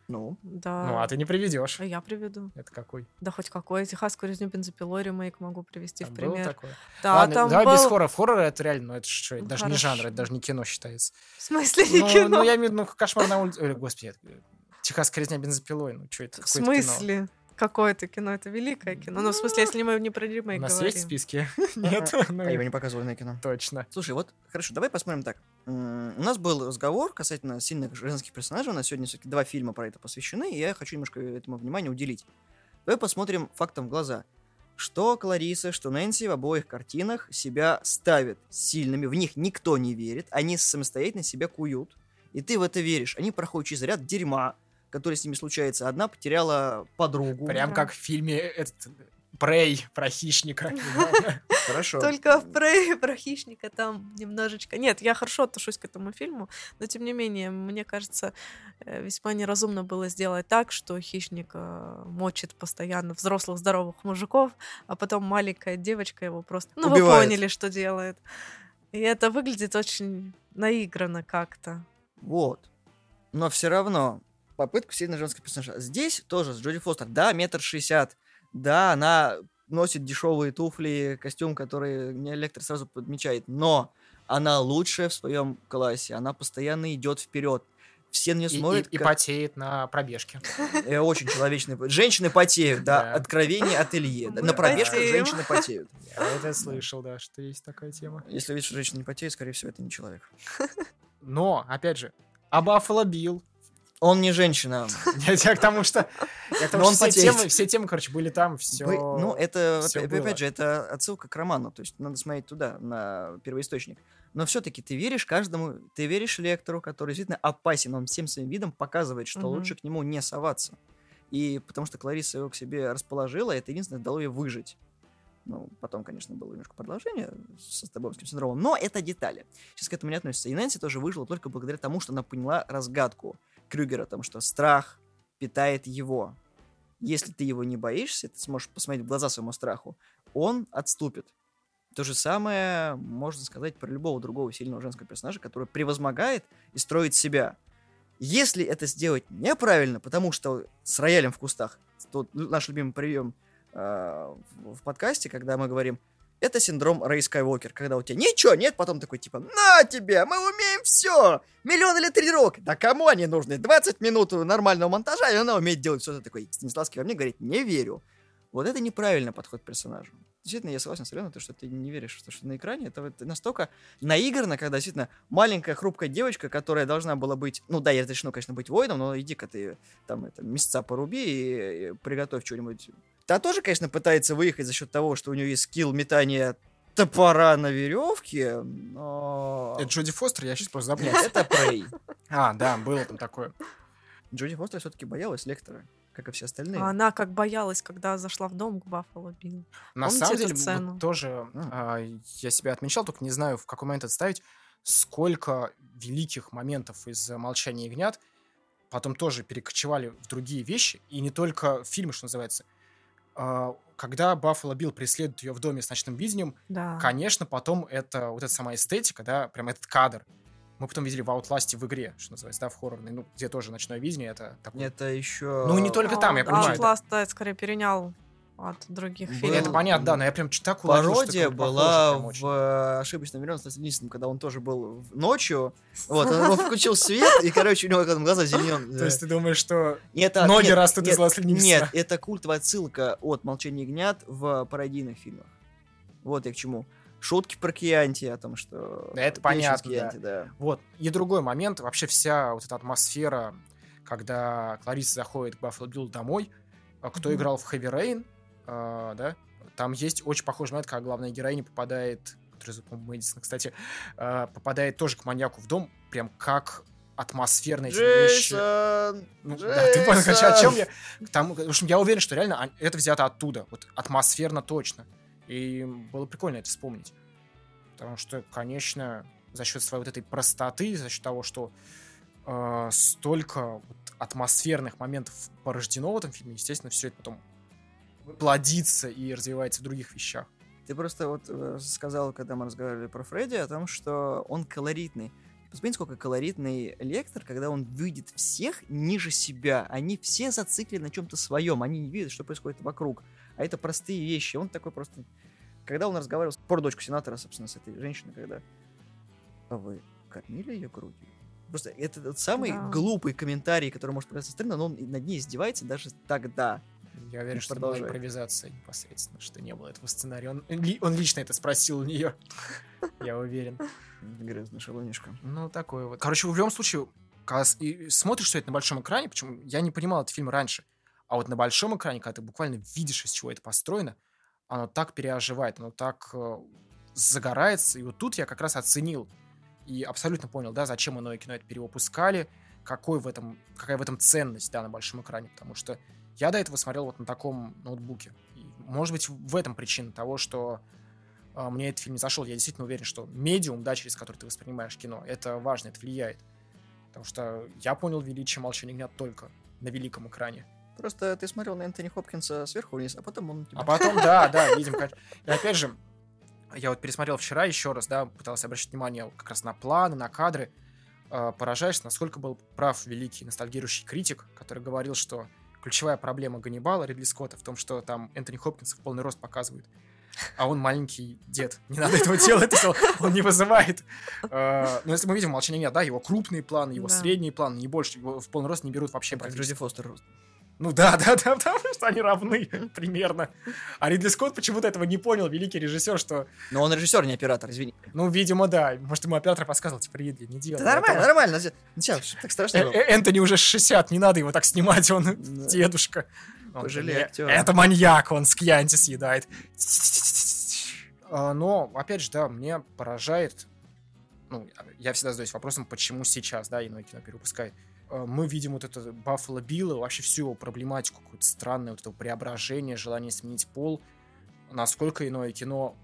Ну, Да. Ну, а ты не приведешь. А я приведу. Это какой? Да хоть какой. Техасскую резню бензопилой ремейк могу привести Там в было пример. такое? Да, Ладно, там давай был... без хоррора. Хоррор это реально, ну это что, это Ну, даже не жанр, хорошо. это даже не кино считается. В смысле не Ну, кино? ну, я имею в виду, ну, кошмар на улице. Ой, господи, это- Техасская резня бензопилой. Ну, что это? В кино. смысле? Какое-то кино? Это великое кино. Ну, в смысле, если мы не про У ремейк нас говорим. есть в списке? Нет? Ну, а его не показывали на кино. Точно. Слушай, вот хорошо, давай посмотрим так. У нас был разговор касательно сильных женских персонажей. У нас сегодня все-таки два фильма про это посвящены, и я хочу немножко этому внимание уделить. Давай посмотрим фактом в глаза. Что Клариса, что Нэнси в обоих картинах себя ставят сильными, в них никто не верит, они самостоятельно себя куют, и ты в это веришь. Они проходят через ряд дерьма, который с ними случается. Одна потеряла подругу. Прям Да. как в фильме этот Прей про хищника. Хорошо. Только в Прее про хищника там немножечко... Нет, я хорошо отношусь к этому фильму, но тем не менее, мне кажется, э, весьма неразумно было сделать так, что хищник э, мочит постоянно взрослых здоровых мужиков, а потом маленькая девочка его просто... Ну, Убивает. вы поняли, что делает. И это выглядит очень наигранно как-то. Вот. Но все равно попытка сильно женского персонажа. Здесь тоже с Джоди Фостер. Да, метр шестьдесят. Да, она носит дешевые туфли, костюм, который мне Лектор сразу подмечает. Но она лучшая в своем классе. Она постоянно идет вперед. Все на нее И, и- смотрят, и как- потеет на пробежке. Э, очень человечный. Женщины потеют, да. Откровение от Ильи. Мы На пробежках женщины потеют. Я это слышал, да, что есть такая тема. Если видишь, что женщина не потеет, скорее всего, это не человек. Но, опять же, а Баффало Билл? Он не женщина. Я к тому, что... Все темы, все темы, короче, были там, все... Ну, это, опять, же, это отсылка к роману, то есть надо смотреть туда, на первоисточник. Но все-таки ты веришь каждому, ты веришь лектору, который действительно опасен, он всем своим видом показывает, что лучше к нему не соваться. И потому что Клариса его к себе расположила, это единственное дало ей выжить. Ну, потом, конечно, было немножко продолжение со стокгольмским синдромом, но это детали. Сейчас к этому не относится. И Нэнси тоже выжила только благодаря тому, что она поняла разгадку Крюгера, о том, что страх питает его. Если ты его не боишься, ты сможешь посмотреть в глаза своему страху, он отступит. То же самое можно сказать про любого другого сильного женского персонажа, который превозмогает и строит себя. Если это сделать неправильно, потому что с роялем в кустах, тут наш любимый прием э, в, в подкасте, когда мы говорим, это синдром Рэй Скайуокер, когда у тебя ничего нет, потом такой типа, на тебе, мы умеем все, миллион или тренировок. Да кому они нужны? 20 минут нормального монтажа, и она умеет делать все это такое. Станиславский во мне говорит, не верю. Вот это неправильный подход к персонажу. Действительно, я согласен с Аленой, то, что ты не веришь, что на экране это вот настолько наигранно, когда действительно маленькая хрупкая девочка, которая должна была быть, ну да, я решено, конечно, быть воином, но иди-ка ты там это, месяца поруби и, и приготовь что-нибудь. Та тоже, конечно, пытается выехать за счет того, что у нее есть скилл метания топора на веревке, но... Это Джоди Фостер, я сейчас просто Нет, забыл. это Прей. А, да, было там такое. Джоди Фостер все-таки боялась лектора, как и все остальные. А она как боялась, когда зашла в дом к Баффало Биллу. На Помните самом деле, вот тоже а, я себя отмечал, только не знаю, в какой момент отставить, сколько великих моментов из «Молчания ягнят» потом тоже перекочевали в другие вещи, и не только в фильмы, что называется. а, когда Баффало Билл преследует ее в доме с ночным видением, Да. конечно, потом это вот эта сама эстетика, да, прям этот кадр. Мы потом видели в Outlast в игре, что называется, да, в хоррорной, ну, где тоже ночное видение, это такое. Это еще... Ну, не только там, я А, понимаю. Outlast, да, скорее перенял от других Был- фильмов. Это понятно, да, но я прям так уловил, что Пародия похоже была очень. в э, ошибочном миллионе с Единственным, когда он тоже был ночью. Вот, он включил свет, и, короче, у него там глаза зеленые. То есть ты думаешь, что это, ноги нет, растут нет, из ласлини Нет, это культовая отсылка от «Молчания ягнят» в пародийных фильмах. Вот я к чему. Шутки про Кианти о том, что... Да, это понятно, Кианти, да. Вот. И другой момент, вообще вся вот эта атмосфера, когда Клариса заходит к Баффало Биллу домой, а кто Мгм. играл в Heavy Rain, а, да, там есть очень похожий момент, когда главная героиня попадает, который зовут, Мэдисон, кстати, а, попадает тоже к маньяку в дом, прям как атмосферно эти вещи. Джейсон! Ну, да, ты понял, о Джейсон! чем я? Там, в общем, я уверен, что реально это взято оттуда. Вот атмосферно точно. И было прикольно это вспомнить. Потому что, конечно, за счет своей вот этой простоты, за счет того, что э, столько вот атмосферных моментов порождено в этом фильме, естественно, все это потом плодится и развивается в других вещах. Ты просто вот э, сказал, когда мы разговаривали про Фредди, о том, что он колоритный. Посмотрите, сколько колоритный лектор, когда он видит всех ниже себя. Они все зациклены на чем-то своем. Они не видят, что происходит вокруг. А это простые вещи. Он такой просто... Когда он разговаривал про дочку сенатора, собственно, с этой женщиной, когда... А вы кормили ее грудью? Просто это тот самый Да. глупый комментарий, который может показаться странно, но он над ней издевается даже тогда. Я уверен, что это была импровизация непосредственно, что не было этого сценария. Он, он лично это спросил у нее. Я уверен. Грязный шалунишка. Ну, такое вот. Короче, в любом случае, когда с- смотришь все это на большом экране, почему я не понимал этот фильм раньше, а вот на большом экране, когда ты буквально видишь, из чего это построено, оно так переоживает, оно так э, загорается, и вот тут я как раз оценил и абсолютно понял, да, зачем иное кино это перевыпускали, какой в этом, какая в этом ценность, да, на большом экране, потому что я до этого смотрел вот на таком ноутбуке. И, может быть, в этом причина того, что а, мне этот фильм не зашел. Я действительно уверен, что медиум, да, через который ты воспринимаешь кино, это важно, это влияет. Потому что я понял величие «Молчания ягнят» только на великом экране. Просто ты смотрел на Энтони Хопкинса сверху вниз, а потом он... А потом, да, да, видим, конечно. И опять же, я вот пересмотрел вчера еще раз, да, пытался обращать внимание как раз на планы, на кадры. Э, Поражаешься, насколько был прав великий ностальгирующий критик, который говорил, что ключевая проблема Ганнибала Ридли Скотта в том, что там Энтони Хопкинс в полный рост показывает. А он маленький дед. Не надо этого делать, он не вызывает. Э, Но если мы видим молчание да, его крупные планы, его средние планы, не больше, его в полный рост не берут вообще Как. Джоди Фостер. Ну да, да, да, потому что они равны примерно. А Ридли Скотт почему-то этого не понял, великий режиссер, что, Но он режиссер, не оператор, извини. ну, видимо, да. Может, ему оператор подсказал, типа, Ридли, не делай. Да нормально, этого». нормально. Что так страшно Э- было? э- Энтони уже 60, не надо его так снимать, он дедушка. Пожалей актера. Это маньяк, он с Кьянти съедает. А, Но, опять же, да, мне поражает, ну, я всегда задаюсь вопросом, почему сейчас, да, иное кино перевыпускает. А, Мы видим вот это Баффало Билла, вообще всю его проблематику, какое-то странное вот это преображение, желание сменить пол, насколько иное кино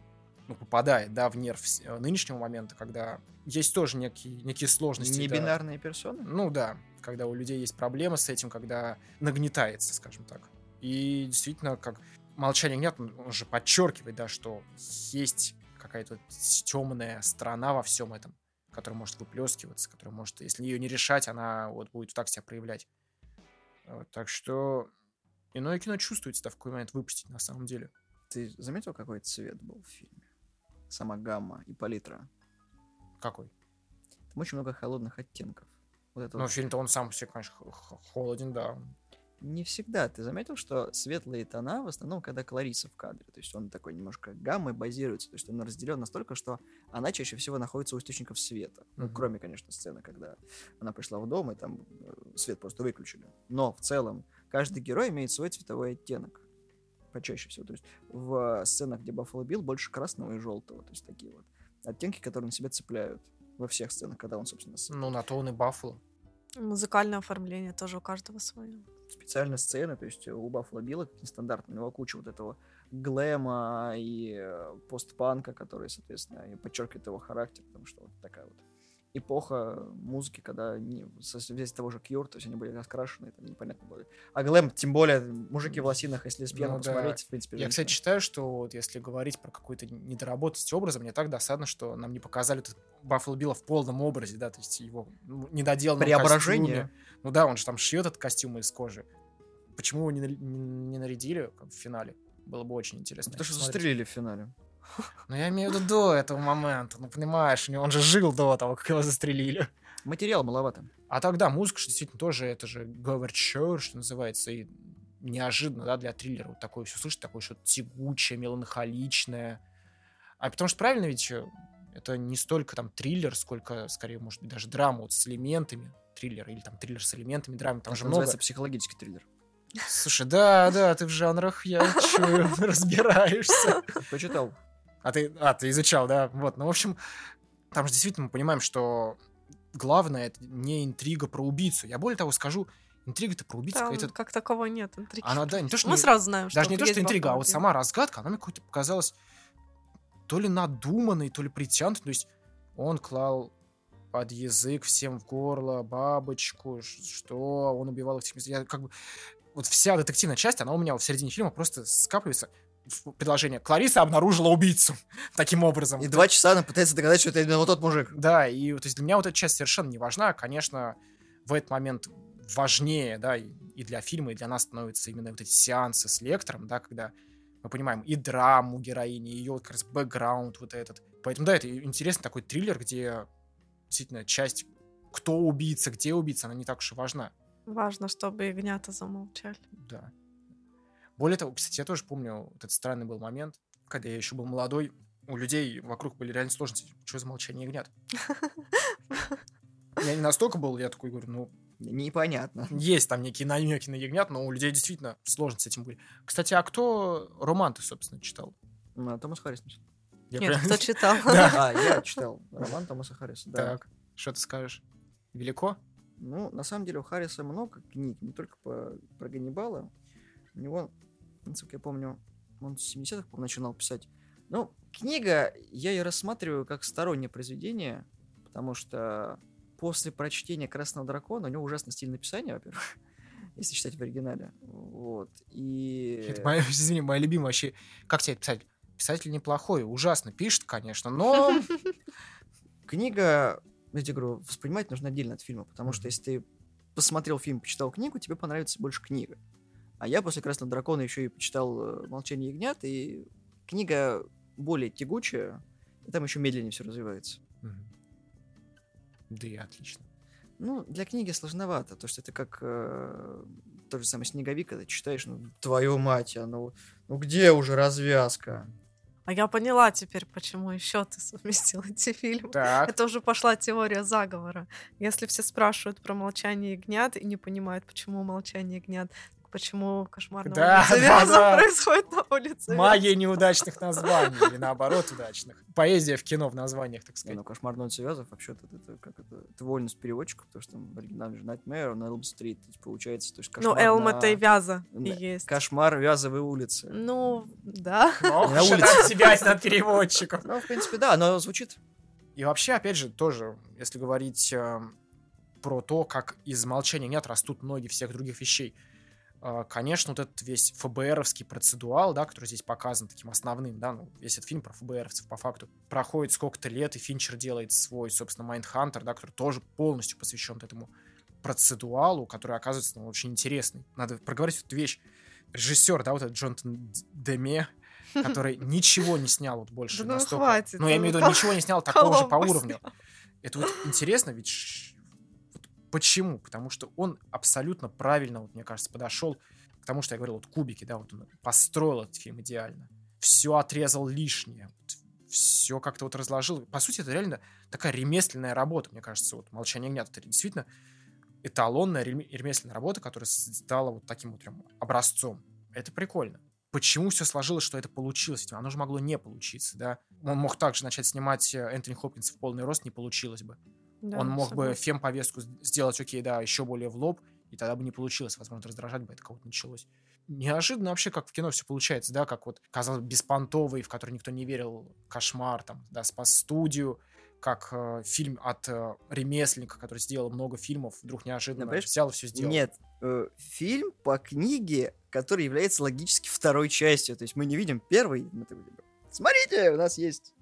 ну, попадает, да, в нерв э, нынешнего момента, когда есть тоже некие, некие сложности. Не да. бинарные персоны? Ну да, когда у людей есть проблемы с этим, когда нагнетается, скажем так. И действительно, как молчание нет, он же подчеркивает, да, что есть какая-то темная сторона во всем этом, которая может выплескиваться, которая может, если ее не решать, она вот будет так себя проявлять. Вот, так что иное кино чувствуется, да, в какой момент выпустить на самом деле. Ты заметил, какой цвет был в фильме? Сама гамма и палитра. Какой? Там очень много холодных оттенков. Вот это Ну, вот. фильм-то он сам все, конечно, холоден, да. Не всегда. Ты заметил, что светлые тона в основном, когда Клариса в кадре. То есть он такой немножко гаммой базируется. То есть он разделен настолько, что она чаще всего находится у источников света. Ну, Мгм. кроме, конечно, сцены, когда она пришла в дом, и там э, свет просто выключили. Но в целом каждый герой имеет свой цветовой оттенок. Почаще всего. То есть в сценах, где Баффало Билл, больше красного и желтого. То есть такие вот оттенки, которые на себя цепляют во всех сценах, когда он, собственно, с- Ну, на то он и Баффало. Музыкальное оформление тоже у каждого свое. специальные сцены, то есть у Баффало Билла как нестандартно, у него куча вот этого глэма и э, постпанка, который, соответственно, подчеркивает его характер, потому что вот такая вот эпоха музыки, когда не, со- весь того же Cure, то есть они были раскрашены, там непонятно было. А глэм, тем более, мужики в лосинах, если с пьяным Ну да. посмотреть, в принципе, Я, кстати, считаю, что вот если говорить про какую-то недоработанность образа, мне так досадно, что нам не показали этот Баффало Билла в полном образе, да, то есть его ну, недоделанном Преображение. костюме. Ну да, он же там шьет этот костюм из кожи. Почему его не, нари- не нарядили в финале? Было бы очень интересно. Потому что посмотреть. застрелили в финале. Ну, я имею в виду до этого момента. Ну, понимаешь, он же жил до того, как его застрелили. Материала маловато. А тогда музыка, что действительно тоже, это же Говарчер, что называется, и неожиданно, да, для триллера вот такое все слышать, такое что-то тягучее, меланхоличное. А потому что правильно ведь э, это не столько там триллер, сколько, скорее, может быть, даже драма вот с элементами триллера, или там триллер с элементами драмы, там Это же много. называется психологический триллер. Слушай, да, да, ты в жанрах, я чую, разбираешься. Почитал. А ты, а, ты изучал, да? Вот, ну, в общем, там же действительно мы понимаем, что главное это не интрига про убийцу. Я более того скажу, интрига-то про убийцу Там какая-то... как таковой нет интриги. Она, да, не то, что... Мы не- сразу знаем, что даже не то, что интрига, а вот сама разгадка, она мне какой-то показалась то ли надуманной, то ли притянутой. То есть он клал под язык всем в горло бабочку, что он убивал их. Я как бы... Вот вся детективная часть, она у меня в середине фильма просто скапливается предложение. Клариса обнаружила убийцу. Таким образом. И два часа она пытается доказать, что это именно вот тот мужик. Да, и то есть для меня вот эта часть совершенно не важна. Конечно, в этот момент важнее, да, и, и для фильма, и для нас становятся именно вот эти сеансы с лектором, да, когда мы понимаем и драму героини, и ее вот как раз бэкграунд вот этот. Поэтому, да, это интересный такой триллер, где действительно часть кто убийца, где убийца, она не так уж и важна. Важно, чтобы ягнята замолчали. Да. Более того, кстати, я тоже помню, вот этот странный был момент, когда я еще был молодой, у людей вокруг были реально сложности. Что за молчание ягнят? Я не настолько был, я такой говорю, ну, Непонятно. есть там некие намеки на ягнят, но у людей действительно сложно с этим были. Кстати, а кто роман ты, собственно, читал? Ну, Томас Харрис. Я Нет, прям- кто читал? Да. А, я читал роман Томаса Харриса, да. Так, что ты скажешь? Велико? Ну, на самом деле у Харриса много книг, не только по, про Ганнибала. У него, насколько я помню, он с 70-х, по начинал писать. Ну, книга, я ее рассматриваю как стороннее произведение, потому что после прочтения «Красного дракона» у него ужасный стиль написания, во-первых, если читать в оригинале. Вот. И... Это моя, извини, моя любимая вообще. Как тебе писать? Писатель неплохой, ужасно пишет, конечно, но... Книга, я тебе говорю, воспринимать нужно отдельно от фильма, потому что если ты посмотрел фильм, почитал книгу, тебе понравится больше книга. А я после «Красного дракона» еще и почитал э, «Молчание ягнят», и книга более тягучая, и там еще медленнее все развивается. Да и отлично. Ну, для книги сложновато, то что это как э, тот же самый «Снеговик», когда читаешь, ну, твою мать, а ну, ну где уже развязка? А я поняла теперь, почему еще ты совместил эти фильмы. Так, Это уже пошла теория заговора. Если все спрашивают про молчание ягнят и не понимают, почему молчание ягнят, почему кошмар на Да, улице да, да. происходит на улице магия неудачных названий, или наоборот удачных. Поэзия в кино в названиях, так Не, сказать. ну, «Кошмар на улице Вязов» вообще-то это, как это, это вольность переводчиков, потому что там в оригинале же Nightmare на то есть получается, то есть Ну, кошмар Элм на- это и Вяза и Да. есть. Кошмар Вязовой улицы. Ну, да. Ох, на уж улице. себя от переводчиков. Ну, в принципе, да, но звучит И вообще, опять же, тоже, если говорить э, про то, как из молчания нет растут ноги всех других вещей. Э, конечно, вот этот весь ФБРовский процедуал, да, который здесь показан таким основным, да, ну, весь этот фильм про ФБРовцев, по факту, проходит сколько-то лет, и Финчер делает свой, собственно, Майндхантер, да, который тоже полностью посвящен этому процедуалу, который оказывается ну, очень интересный. Надо проговорить эту вещь. Режиссер, да, вот этот Джонатан Деме, который ничего не снял вот больше Да ну настолько. хватит, Ну, я ну, имею в виду, Кол- ничего не снял такого же по уровню. Это вот интересно, ведь почему? Потому что он абсолютно правильно, вот, мне кажется, подошел к тому, что я говорил, вот кубики, да, вот он построил этот фильм идеально. Все отрезал лишнее. все как-то вот разложил. По сути, это реально такая ремесленная работа, мне кажется. Вот «Молчание ягнят» — это действительно эталонная рем- ремесленная работа, которая стала вот таким вот прям образцом. Это прикольно. Почему все сложилось, что это получилось? Оно же могло не получиться, да? Он мог также начать снимать э, Энтони Хопкинс в полный рост, не получилось бы. Да, Он мог бы фем-повестку сделать, окей, да, еще более в лоб, и тогда бы не получилось. Возможно, раздражать бы это кого-то началось. Неожиданно вообще, как в кино все получается, да, как вот, казалось, бы, беспонтовый, в который никто не верил, кошмар, там, да, спас студию, как э, фильм от э, ремесленника, который сделал много фильмов, вдруг неожиданно Понимаешь? взял и все сделал. Нет, э, фильм по книге, который является логически второй частью. То есть мы не видим первый. мы Смотрите, у нас есть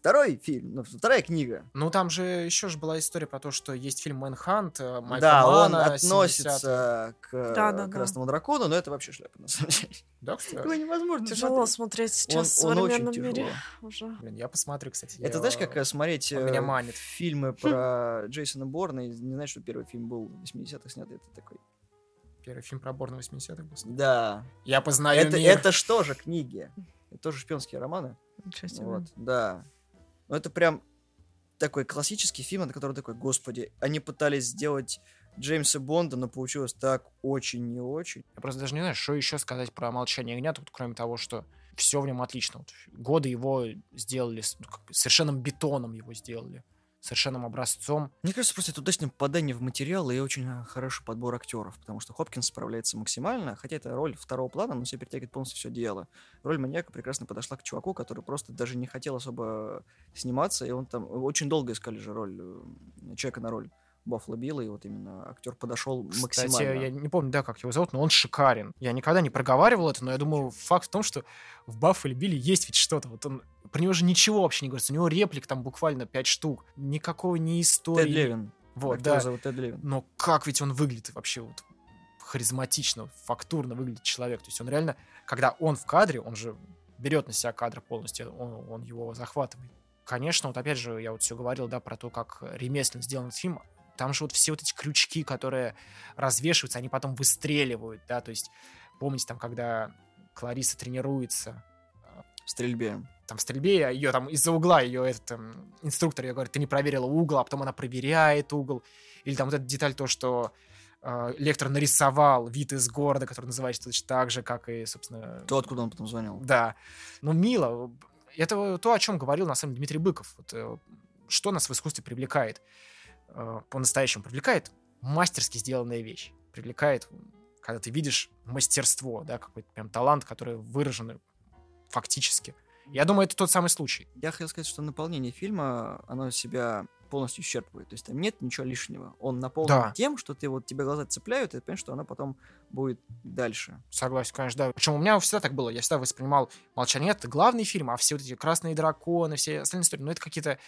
второй фильм, ну, вторая книга. Ну, там же еще же была история про то, что есть фильм «Мэнхант», э, Майкла да, он Манна, 70-х. относится к э, Да-да-да. Красному дракону, но это вообще шляпа, на самом деле. Да, кстати. Такое невозможно Тяжело смотреть. смотреть сейчас Он- в он очень современном мире. тяжело. Уже. Блин, я посмотрю, кстати. Это я- знаешь, как э, смотреть меня манит. фильмы про Джейсона Борна, и не знаешь, что первый фильм был в 80-х снятый, это такой. Первый фильм про Борна 80-х был. снят. Да. Я познаю Это, мир. это что же книги? Это тоже шпионские романы. Ничего себе. Вот, да. Ну, это прям такой классический фильм, на который такой, господи, они пытались сделать Джеймса Бонда, но получилось так очень не очень. Я просто даже не знаю, что еще сказать про «Молчание ягнят», вот кроме того, что все в нем отлично. Вот годы его сделали, ну, как совершенным бетоном его сделали, совершенным образцом. Мне кажется, просто это удачное попадание в материал и очень а, хороший подбор актеров, потому что Хопкинс справляется максимально, хотя это роль второго плана, но все перетягивает полностью все дело. Роль маньяка прекрасно подошла к чуваку, который просто даже не хотел особо сниматься, и он там очень долго искали же роль э, человека на роль Баффало Билла, и вот именно актер подошел Кстати, максимально. я не помню, да, как его зовут, но он шикарен. Я никогда не проговаривал это, но я думаю, факт в том, что в Баффале Билли есть ведь что-то. Вот он... Про него же ничего вообще не говорится. У него реплик там буквально пять штук. Никакого ни истории. Тед Левин. Вот, Актера да. зовут Тед Левин. Но как ведь он выглядит вообще вот харизматично, фактурно выглядит человек. То есть он реально, когда он в кадре, он же берет на себя кадр полностью, он, он его захватывает. Конечно, вот опять же, я вот все говорил, да, про то, как ремесленно сделан этот фильм. Там же вот все вот эти крючки, которые развешиваются, они потом выстреливают, да, то есть помните там, когда Клариса тренируется, В стрельбе. там в стрельбе, ее там из-за угла, ее этот эм, инструктор ее говорит, ты не проверила угол, а потом она проверяет угол. Или там вот эта деталь, то, что э, лектор нарисовал вид из города, который называется точно так же, как и, собственно... То, откуда он потом звонил. Да. Ну, мило. Это то, о чем говорил, на самом деле, Дмитрий Быков. Вот, э, что нас в искусстве привлекает? Э, По-настоящему привлекает мастерски сделанная вещь. Привлекает, когда ты видишь мастерство, да, какой-то прям талант, который выражен фактически. Я думаю, это тот самый случай. Я хотел сказать, что наполнение фильма, оно себя полностью исчерпывает. То есть там нет ничего лишнего. Он наполнен Да. тем, что ты вот тебе глаза цепляют, и ты понимаешь, что оно потом будет дальше. Согласен, конечно, да. Причем у меня всегда так было. Я всегда воспринимал «Молчание» — это главный фильм, а все вот эти «Красные драконы», все остальные истории, ну, это какие-то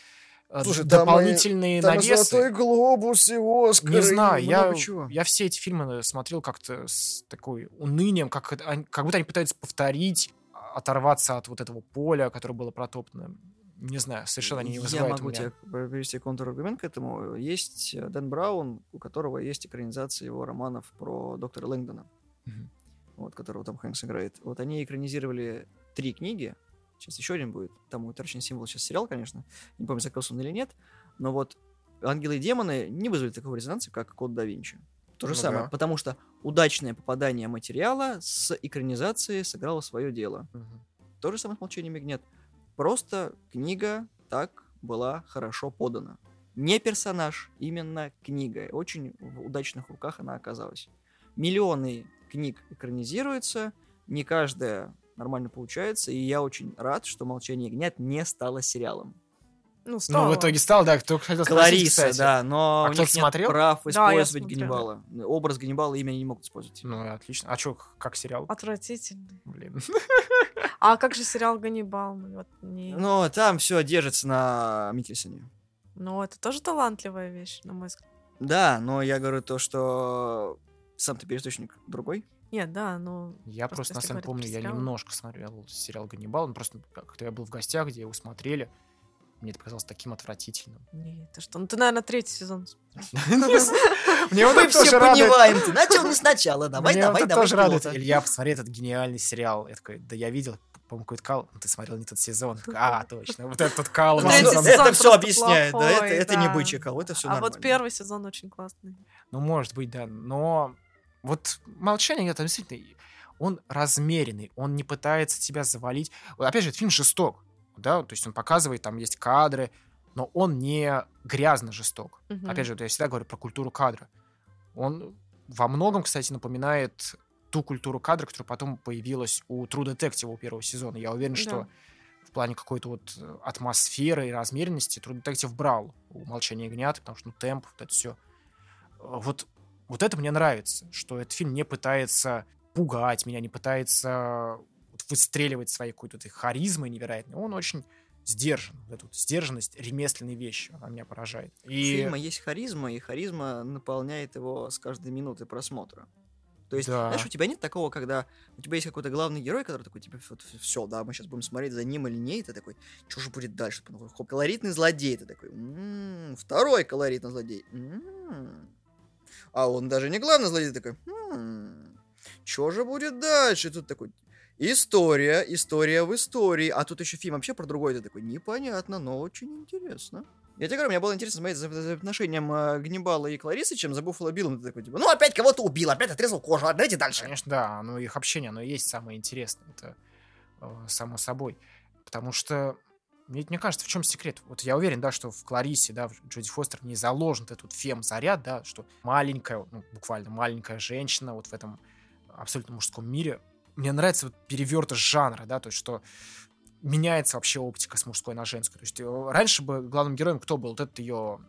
э, Слушай, там дополнительные навесы. глобус и Оскар. Не знаю, я, чего. я все эти фильмы смотрел как-то с такой унынием, как, как будто они пытаются повторить, а, оторваться от вот этого поля, которое было протоптано. Не знаю, совершенно они не Я вызывают у могу меня. тебе привести контраргумент к этому. Есть э, Дэн Браун, у которого есть экранизация его романов про доктора Лэнгдона, Мгм. вот, которого Том Хэнкс играет. Вот они экранизировали три книги. Сейчас еще один будет. Там утрачен символ сейчас сериал, конечно. Не помню, закрылся он или нет. Но вот «Ангелы и демоны» не вызвали такого резонанса, как «Код да Винчи». То же Ну самое, да. потому что удачное попадание материала с экранизацией сыграло свое дело. Мгм. То же самое с «Молчанием ягнят». Просто книга так была хорошо подана. Не персонаж, именно книга. Очень в удачных руках она оказалась. Миллионы книг экранизируются, не каждая нормально получается, и я очень рад, что «Молчание ягнят» не стало сериалом. Ну, Ну, стало. в итоге стал, да, кто хотел спросить, Клариса, кстати. да, но А у них нет смотрел? прав Да, я использовать смотрела. Ганнибала. Образ Ганнибала имя не могут использовать. Ну, отлично. А что, как сериал? Отвратительный. Блин. А как же сериал «Ганнибал»? Ну, Вот не... Но там все держится на Микельсоне. Ну, это тоже талантливая вещь, на мой взгляд. Да, но я говорю то, что сам-то пересточник другой. Нет, да, ну... Я Просто просто, на самом говорить помню, я немножко смотрел сериал «Ганнибал». Ну, просто как-то я был в гостях, где его смотрели. Мне это показалось таким отвратительным. Не, ты что? Ну, ты, наверное, третий сезон. Мне вот Мы это все тоже понимаем, ты начал не сначала, давай, давай, это давай. тоже радует. Илья, посмотри этот гениальный сериал. Я такой, да я видел, по-моему, какой-то кал. Ну, Ты смотрел не тот сезон. А, точно, вот этот кал. Он Это, это все объясняет, да, это, это не бычий это все а вот первый сезон очень классный. Ну, может быть, да. Но вот молчание это действительно он размеренный, он не пытается тебя завалить. Вот Опять же, этот фильм жесток, да, то есть он показывает, там есть кадры, но он не грязно жесток. Мгм. Опять же, вот я всегда говорю про культуру кадра. Он во многом, кстати, напоминает ту культуру кадра, которая потом появилась у True Detective у первого сезона. Я уверен, Да. что плане какой-то вот э, атмосферы и размеренности True Detective брал у «Молчания ягнят», потому что, ну, темп, вот это все. Вот, вот это мне нравится, что этот фильм не пытается пугать меня, не пытается выстреливать своей какой-то этой харизмой невероятной. Он очень сдержан. Вот эту вот сдержанность ремесленной вещи, она меня поражает. У И фильма есть харизма, и харизма наполняет его с каждой минуты просмотра. То есть, Да. знаешь, у тебя нет такого, когда у тебя есть какой-то главный герой, который такой, типа, вот все, да, мы сейчас будем смотреть за ним или не, и ты такой, что же будет дальше? Хоп, колоритный злодей, ты такой, «М, второй колоритный злодей. М, А он даже не главный злодей, ты такой, что же будет дальше? Тут такой, история, история в истории, а тут еще фильм вообще про другой, ты такой, непонятно, но очень интересно. Я тебе говорю, мне было интересно смотреть за, за отношением э, Гнибала и Кларисы, чем за Буффало Биллом. Ты такой, типа, ну опять кого-то убил, опять отрезал кожу, а давайте дальше. Конечно, да, ну их общение, оно и есть самое интересное, это э, само собой. Потому что, мне, мне кажется, в чем секрет? Вот я уверен, да, что в Кларисе, да, в Джоди Фостер не заложен этот фем-заряд, да, что маленькая, ну, буквально маленькая женщина вот в этом абсолютно мужском мире. Мне нравится вот перевертыш жанра, да, то есть что меняется вообще оптика с мужской на женскую. То есть э, раньше бы главным героем кто был? Вот этот ее,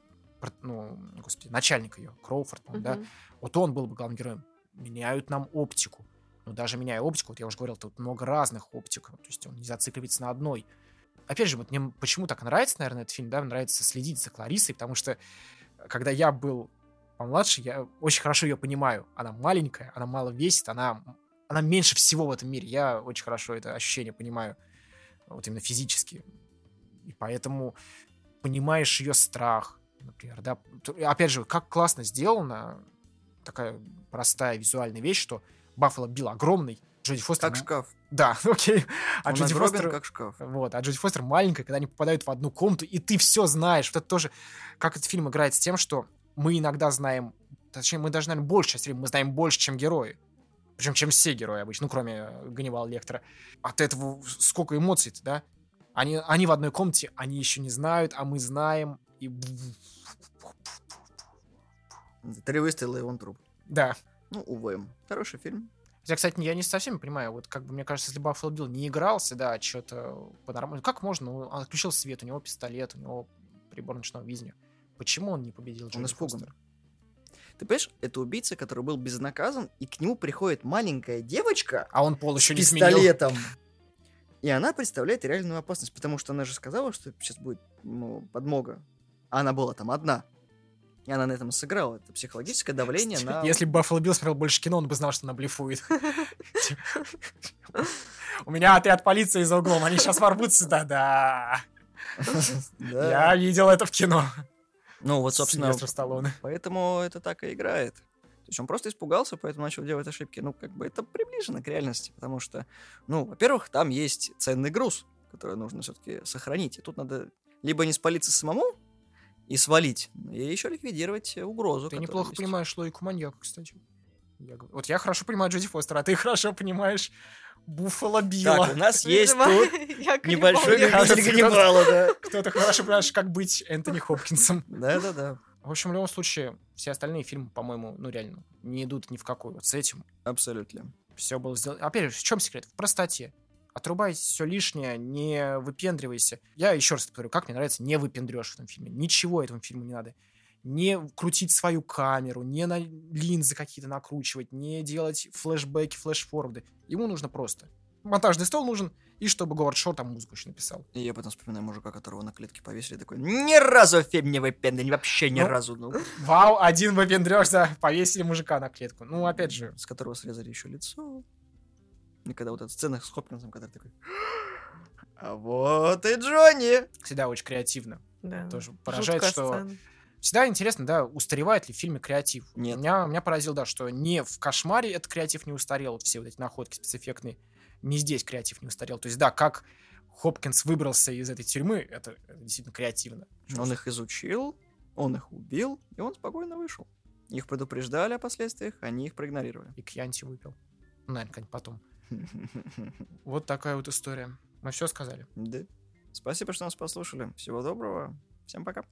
ну, господи, начальник ее, Кроуфорд, по-моему, да? Вот он был бы главным героем. Меняют нам оптику. Но даже меняя оптику, вот я уже говорил, тут много разных оптик. То есть он не зацикливается на одной. Опять же, вот мне почему так нравится, наверное, этот фильм, да, нравится следить за Кларисой, потому что э, когда я был помладше, я очень хорошо ее понимаю. Она маленькая, она мало весит, она, она меньше всего в этом мире. Я очень хорошо это ощущение понимаю, вот именно физически. И поэтому понимаешь ее страх, например, да. Опять же, как классно сделана такая простая визуальная вещь, что Баффало Билл огромный, Джоди Фостер... Как шкаф. Да, окей. А Он Джоди Фостер... как шкаф. Вот, а Джоди Фостер маленькая, когда они попадают в одну комнату, и ты все знаешь. Вот это тоже, как этот фильм играет с тем, что мы иногда знаем, точнее, мы даже, наверное, больше часть мы знаем больше, чем герои. Причем, чем все герои обычно, ну, кроме э, Ганнибала Лектора. От этого сколько эмоций-то, да? Они, они в одной комнате, они еще не знают, а мы знаем. И... Три выстрела, и он труп. Да. Ну, увы. Хороший фильм. Хотя, кстати, я не совсем понимаю, вот как бы мне кажется, если Баффало Билл не игрался, да, что-то по-нормальному, как можно? Он отключил свет, у него пистолет, у него прибор ночного видения. Почему он не победил Джоди испуган. Фостер? Ты понимаешь, это убийца, который был безнаказан, и к нему приходит маленькая девочка А он пол еще не сменил. пистолетом. И она представляет реальную опасность, потому что она же сказала, что сейчас будет ну, подмога. А она была там одна. И она на этом сыграла. Это психологическое давление на... Если бы Баффало Билл смотрел больше кино, он бы знал, что она блефует. У меня отряд полиции за углом, они сейчас ворвутся, да-да. Да. Я видел это в кино. Ну вот, собственно, поэтому это так и играет. То есть он просто испугался, поэтому начал делать ошибки. Ну, как бы это приближено к реальности, потому что, ну, во-первых, там есть ценный груз, который нужно все-таки сохранить. И тут надо либо не спалиться самому и свалить, и еще ликвидировать э, угрозу. Ты неплохо есть. понимаешь логику маньяка, кстати. Я говорю- Вот я хорошо понимаю Джоди Фостера, а ты хорошо понимаешь Буффало Билла. Так, у нас есть тут небольшой Лекса. Ганнибала, да. Кто-то хорошо понимаешь, как быть Энтони Хопкинсом. Да-да-да, В общем, в любом случае, все остальные фильмы, по-моему, ну реально, не идут ни в какой. Вот с этим абсолютно. все было сделано. Опять же, в чем секрет? В простоте. Отрубай все лишнее, не выпендривайся. Я еще раз повторю, как мне нравится, не выпендрешь в этом фильме. Ничего этому фильму не надо. Не крутить свою камеру, не на линзы какие-то накручивать, не делать флешбеки, флешфорварды. Ему нужно просто. Монтажный стол нужен, и чтобы Говард Шор там музыку еще написал. И я потом вспоминаю мужика, которого на клетке повесили, такой, ни разу фильм не выпендрил, вообще ни Ну, разу. Ну, Вау, один выпендрешь, да, повесили мужика на клетку. Ну, опять же, с которого срезали еще лицо. И когда вот эта сцена с Хопкинсом, который такой... А вот и Джонни! всегда очень креативно. Да. Тоже поражает, Жуткая что сцена. Всегда интересно, да, устаревает ли в фильме креатив. Нет. Меня, меня поразило, да, что не в «Кошмаре» этот креатив не устарел, вот все вот эти находки спецэффектные, не здесь креатив не устарел. То есть, да, как Хопкинс выбрался из этой тюрьмы, это, это действительно креативно. Он их изучил, он их убил, и он спокойно вышел. Их предупреждали о последствиях, они их проигнорировали. И Кьянти выпил. Ну, наверное, как-нибудь потом. Вот такая вот история. Мы все сказали. Да. Спасибо, что нас послушали. Всего доброго. Всем пока.